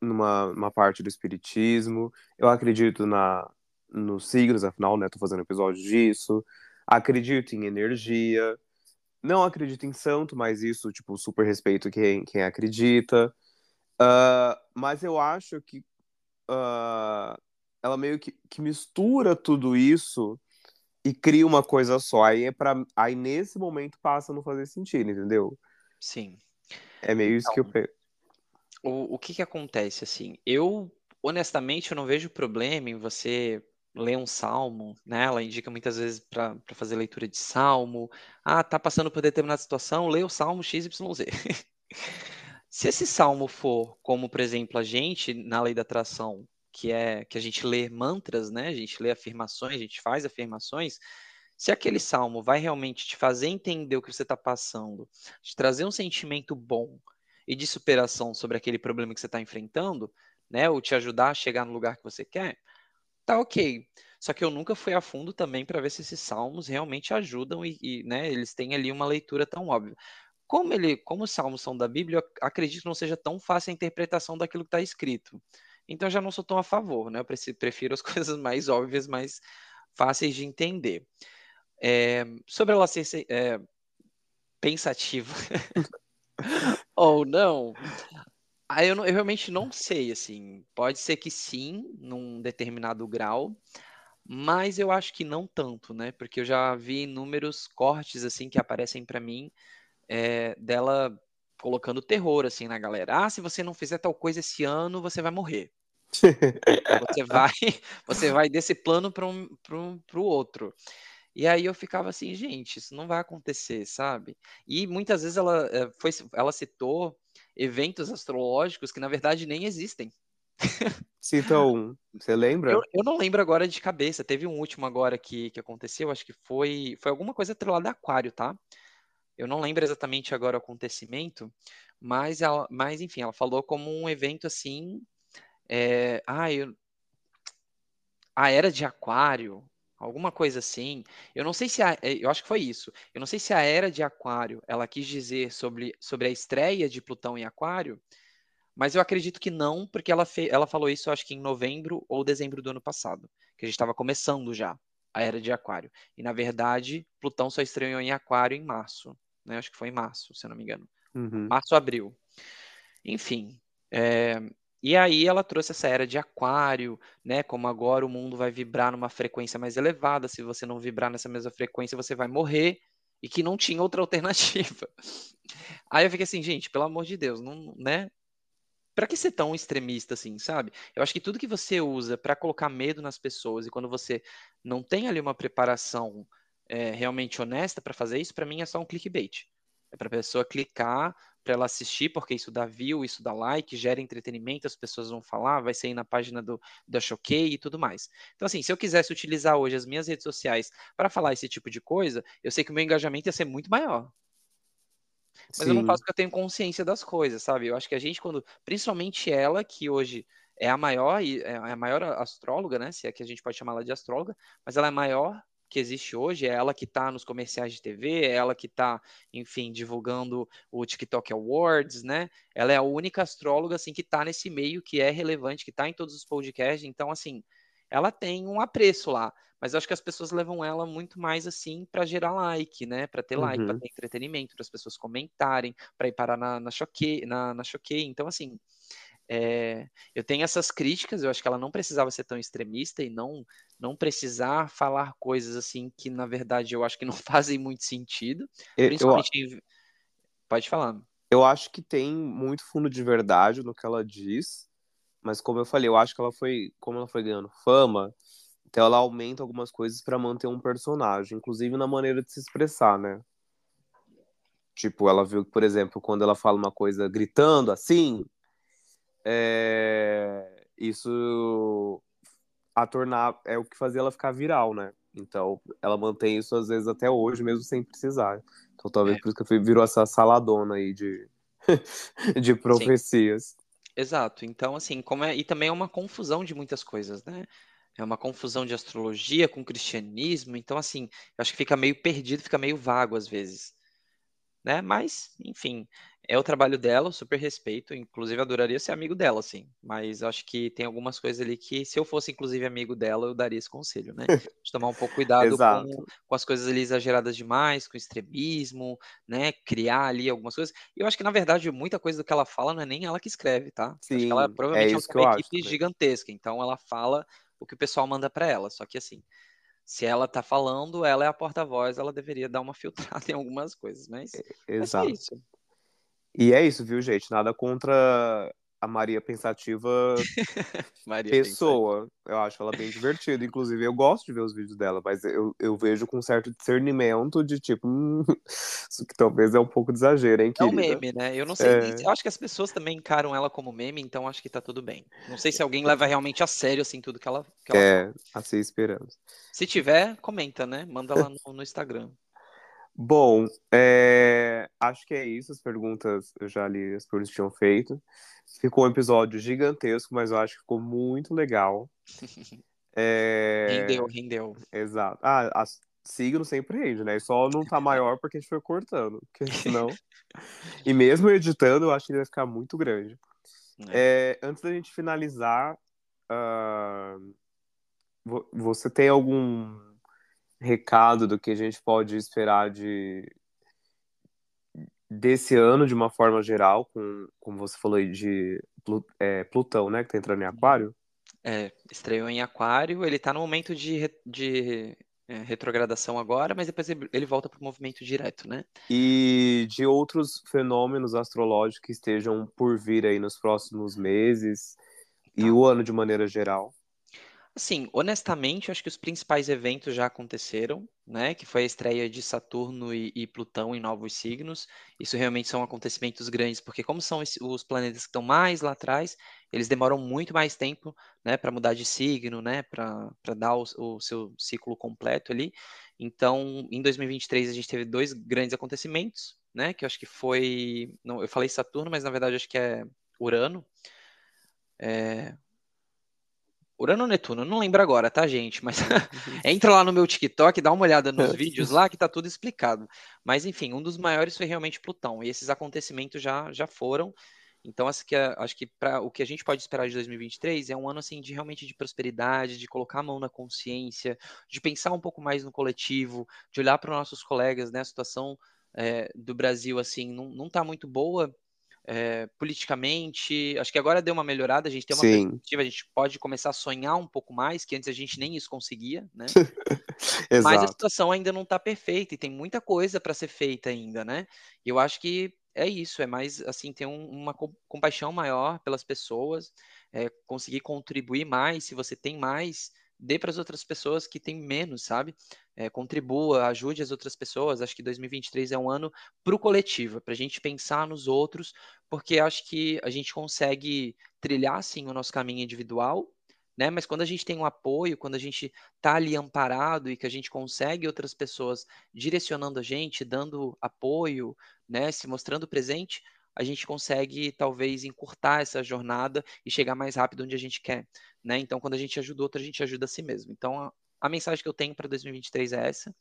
numa parte do espiritismo, eu acredito na, nos signos, afinal, né, tô fazendo episódio disso, acredito em energia, não acredito em santo, mas isso, tipo, super respeito quem, quem acredita, Ah, mas eu acho que ah, ela meio que, que mistura tudo isso e cria uma coisa só. Aí, é aí nesse momento passa a não fazer sentido, entendeu? Sim. É meio isso que eu Então, penso. o, o que que acontece, assim? Eu, honestamente, eu não vejo problema em você ler um salmo, né? Ela indica muitas vezes para fazer leitura de salmo. Ah, tá passando por determinada situação, lê o salmo XYZ. [LAUGHS] Se esse salmo for como, por exemplo, a gente na lei da atração, que é que a gente lê mantras, né? A gente lê afirmações, a gente faz afirmações. Se aquele salmo vai realmente te fazer entender o que você está passando, te trazer um sentimento bom e de superação sobre aquele problema que você está enfrentando, né? Ou te ajudar a chegar no lugar que você quer, tá ok. Só que eu nunca fui a fundo também para ver se esses salmos realmente ajudam e, e, né, eles têm ali uma leitura tão óbvia. Como ele, como os salmos são da Bíblia, eu acredito que não seja tão fácil a interpretação daquilo que está escrito. Então eu já não sou tão a favor, né? Eu prefiro as [LAUGHS] coisas mais óbvias, mais fáceis de entender. É, sobre ela ser se- é, pensativa [LAUGHS] ou não, aí eu, não- eu realmente não sei, assim. Pode ser que sim, num determinado grau, mas eu acho que não tanto, né? Porque eu já vi inúmeros cortes, assim, que aparecem para mim é, dela colocando terror, assim, na galera. Ah, se você não fizer tal coisa esse ano, você vai morrer. [LAUGHS] Você vai, [LAUGHS] você vai desse plano para um, um, o outro. E aí eu ficava assim, gente, isso não vai acontecer, sabe? E muitas vezes ela, eh, foi, ela citou eventos astrológicos que na verdade nem existem. Cita um. Você Eu, lembra? eu não lembro agora de cabeça. Teve um último agora que, que aconteceu, acho que foi, foi alguma coisa atrelada a Aquário, tá? Eu não lembro exatamente agora o acontecimento, mas, ela, mas enfim, ela falou como um evento assim. É, ah, eu, a era de Aquário, alguma coisa assim. Eu não sei se a, é, eu acho que foi isso. Eu não sei se a era de Aquário ela quis dizer sobre, sobre a estreia de Plutão em Aquário, mas eu acredito que não, porque ela, fe, ela falou isso, acho que em novembro ou dezembro do ano passado, que a gente estava começando já a era de Aquário. E na verdade, Plutão só estreou em Aquário em março, né? Acho que foi em março, se eu não me engano. Uhum. Março, abril. Enfim, é, e aí ela trouxe essa era de aquário, né? Como agora o mundo vai vibrar numa frequência mais elevada, se você não vibrar nessa mesma frequência, você vai morrer, e que não tinha outra [LAUGHS] alternativa. Aí eu fiquei assim, gente, pelo amor de Deus, não, né? Pra que ser tão extremista assim, sabe? Eu acho que tudo que você usa para colocar medo nas pessoas e quando você não tem ali uma preparação é, realmente honesta para fazer isso, para mim é só um clickbait. É para pessoa clicar, para ela assistir, porque isso dá view, isso dá like, gera entretenimento, as pessoas vão falar, vai sair na página do, da Choquei e tudo mais. Então, assim, se eu quisesse utilizar hoje as minhas redes sociais para falar esse tipo de coisa, eu sei que o meu engajamento ia ser muito maior. Mas eu não Sim. faço porque eu tenho consciência das coisas, sabe? Eu acho que a gente, quando. Principalmente ela, que hoje é a maior, e- é a maior astróloga, né? Se é que a gente pode chamar ela de astróloga, mas ela é a maior que existe hoje, é ela que tá nos comerciais de TV, é ela que tá, enfim, divulgando o TikTok Awards, né? Ela é a única astróloga, assim, que tá nesse meio, que é relevante, que tá em todos os podcasts, então, assim, ela tem um apreço lá. Mas eu acho que as pessoas levam ela muito mais assim para gerar like, né? Para ter like, para Uhum. ter entretenimento, para as pessoas comentarem, para ir parar na, na choquei, na, na choquei. Então, assim, é, eu tenho essas críticas, eu acho que ela não precisava ser tão extremista e não, não precisar falar coisas assim que, na verdade, eu acho que não [LAUGHS] fazem muito sentido. Eu, eu, Principalmente em... Pode falar. eu acho que tem muito fundo de verdade no que ela diz, mas como eu falei, eu acho que ela foi, como ela foi ganhando fama, então ela aumenta algumas coisas para manter um personagem, inclusive na maneira de se expressar, né? Tipo, ela viu que, por exemplo, quando ela fala uma coisa gritando assim, é, isso a tornar é o que fazia ela ficar viral, né? Então, ela mantém isso às vezes até hoje, mesmo sem precisar. Então, talvez É. por isso que virou essa saladona aí de, [LAUGHS] de profecias. Exato. Então, assim, como é... e também é uma confusão de muitas coisas, né? É uma confusão de astrologia com cristianismo. Então, assim, eu acho que fica meio perdido, fica meio vago às vezes. Né? Mas, enfim, é o trabalho dela, super respeito. Inclusive, adoraria ser amigo dela, assim. Mas acho que tem algumas coisas ali que, se eu fosse, inclusive, amigo dela, eu daria esse conselho, né? De tomar um pouco cuidado Exato. com, com as coisas ali exageradas demais, com extremismo, né? Criar ali algumas coisas. E eu acho que, na verdade, muita coisa do que ela fala não é nem ela que escreve, tá? Acho Sim, ela é provavelmente que eu uma acho equipe também. gigantesca. Então, ela fala o que o pessoal manda para ela. Só que, assim, se ela tá falando, ela é a porta-voz, ela deveria dar uma [LAUGHS] filtrada em algumas coisas. Mas é só Exato. isso. E é isso, viu, gente? Nada contra a Maria Pensativa [LAUGHS] Maria pessoa. Pensativa. Eu acho ela bem divertida. Inclusive, eu gosto de ver os vídeos dela, mas eu, eu vejo com certo discernimento de tipo, hum, [LAUGHS] isso que talvez é um pouco de exagero, hein, querida? É um meme, né? Eu não sei. É... Eu acho que as pessoas também encaram ela como meme, então acho que tá tudo bem. Não sei se alguém leva realmente a sério, assim, tudo que ela. Que ela é, fala. assim esperamos. Se tiver, comenta, né? Manda lá no, no Instagram. Bom, é... acho que é isso. As perguntas eu já li, as perguntas tinham feito. Ficou um episódio gigantesco, mas eu acho que ficou muito legal. É... [LAUGHS] Rendeu, rendeu. Exato. Ah, a... signo sempre rende, né? Só não tá maior porque a gente foi cortando. Porque [LAUGHS] senão. e mesmo editando, eu acho que ele vai ficar muito grande. É. É, antes da gente finalizar, uh... você tem algum recado do que a gente pode esperar de desse ano de uma forma geral, com como você falou aí de é, Plutão, né, que tá entrando em Aquário? É, estreou em Aquário, ele tá no momento de, de é, retrogradação agora, mas depois ele volta para o movimento direto, né? E de outros fenômenos astrológicos que estejam por vir aí nos próximos meses tá. e o ano de maneira geral. Assim, honestamente, acho que os principais eventos já aconteceram, né? Que foi a estreia de Saturno e, e Plutão em novos signos. Isso realmente são acontecimentos grandes, porque como são os planetas que estão mais lá atrás, eles demoram muito mais tempo, né, para mudar de signo, né, para dar o, o seu ciclo completo ali. Então, em 2023 a gente teve dois grandes acontecimentos, né? Que eu acho que foi, não, eu falei Saturno, mas na verdade acho que é Urano. É, Urano Netuno, não lembro agora, tá, gente? Mas [LAUGHS] [LAUGHS] entra lá no meu TikTok, dá uma olhada nos [LAUGHS] vídeos lá que tá tudo explicado. Mas enfim, um dos maiores foi realmente Plutão, e esses acontecimentos já, já foram. Então, acho que, acho que para o que a gente pode esperar de 2023 é um ano assim de realmente de prosperidade, de colocar a mão na consciência, de pensar um pouco mais no coletivo, de olhar para os nossos colegas, né? A situação é, do Brasil assim não, não tá muito boa é, politicamente. Acho que agora deu uma melhorada, a gente tem uma Sim. perspectiva, a gente pode começar a sonhar um pouco mais, que antes a gente nem isso conseguia, né? [LAUGHS] Mas a situação ainda não está perfeita e tem muita coisa para ser feita ainda, né? E eu acho que é isso, é mais assim, ter um, uma compaixão maior pelas pessoas, é, conseguir contribuir mais, se você tem mais, dê para as outras pessoas que têm menos, sabe? É, contribua, ajude as outras pessoas. Acho que 2023 é um ano para o coletivo, para a gente pensar nos outros, porque acho que a gente consegue trilhar sim o nosso caminho individual, né? Mas quando a gente tem um apoio, quando a gente está ali amparado e que a gente consegue outras pessoas direcionando a gente, dando apoio, né? Se mostrando presente, a gente consegue talvez encurtar essa jornada e chegar mais rápido onde a gente quer, né? Então, quando a gente ajuda outro, a gente ajuda a si mesmo. Então, a, a mensagem que eu tenho para 2023 é essa.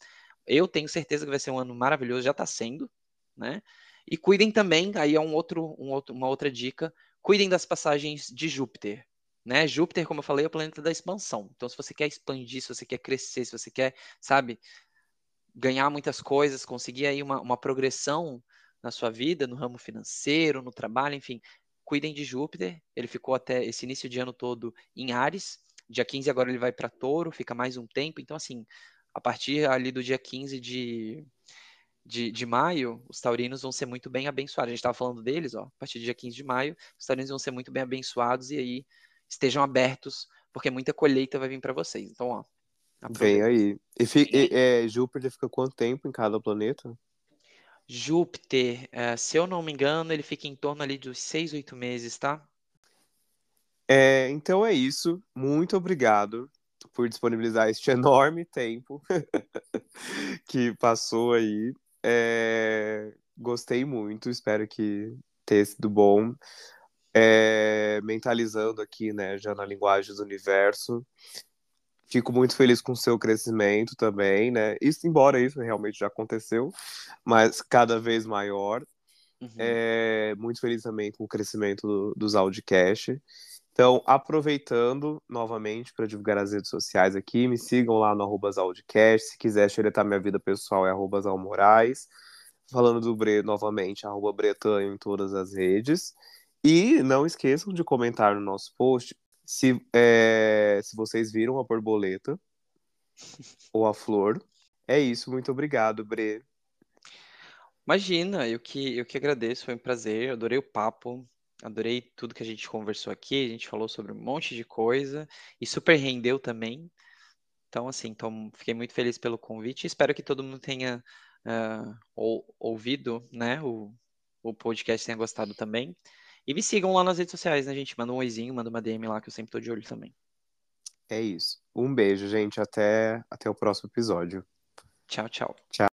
Eu tenho certeza que vai ser um ano maravilhoso, já está sendo, né? E cuidem também, aí é um outro, um outro, uma outra dica, cuidem das passagens de Júpiter. Né? Júpiter, como eu falei, é o planeta da expansão. Então, se você quer expandir, se você quer crescer, se você quer, sabe, ganhar muitas coisas, conseguir aí uma, uma progressão na sua vida, no ramo financeiro, no trabalho, enfim, cuidem de Júpiter. Ele ficou até esse início de ano todo em Ares. Dia 15 agora ele vai para Touro, fica mais um tempo. Então, assim, a partir ali do dia 15 de, de, de maio, os taurinos vão ser muito bem abençoados. A gente estava falando deles, ó, a partir do dia 15 de maio, os taurinos vão ser muito bem abençoados e aí estejam abertos, porque muita colheita vai vir para vocês. Então, ó. Vem aí. E, e é, Júpiter fica quanto tempo em cada planeta? Júpiter, é, se eu não me engano, ele fica em torno ali dos seis, oito meses, tá? É, então é isso. Muito obrigado por disponibilizar este [LAUGHS] enorme tempo [LAUGHS] que passou aí. É, gostei muito, espero que tenha sido bom. É, mentalizando aqui, né, já na linguagem do universo, Fico muito feliz com o seu crescimento também, né? Isso, embora isso realmente já aconteceu, mas cada vez maior. Uhum. É, muito feliz também com o crescimento do, dos Audicast. Então, aproveitando novamente para divulgar as redes sociais aqui, me sigam lá no arroba Audicast. Se quiser xeretar minha vida pessoal, é arroba Moraes. Falando do Bre novamente, arroba Bretanho em todas as redes. E não esqueçam de comentar no nosso post se, é, se vocês viram a borboleta [LAUGHS] ou a flor. É isso, muito obrigado, Bre. Imagina, eu que, eu que agradeço, foi um prazer, adorei o papo, adorei tudo que a gente conversou aqui, a gente falou sobre um monte de coisa e super rendeu também. Então, assim, então, fiquei muito feliz pelo convite. Espero que todo mundo tenha uh, ou, ouvido, né, o, o podcast, tenha gostado também. E me sigam lá nas redes sociais, né, gente? Manda um oizinho, manda uma DM lá, que eu sempre tô de olho também. É isso. Um beijo, gente. Até, até o próximo episódio. Tchau, tchau. Tchau.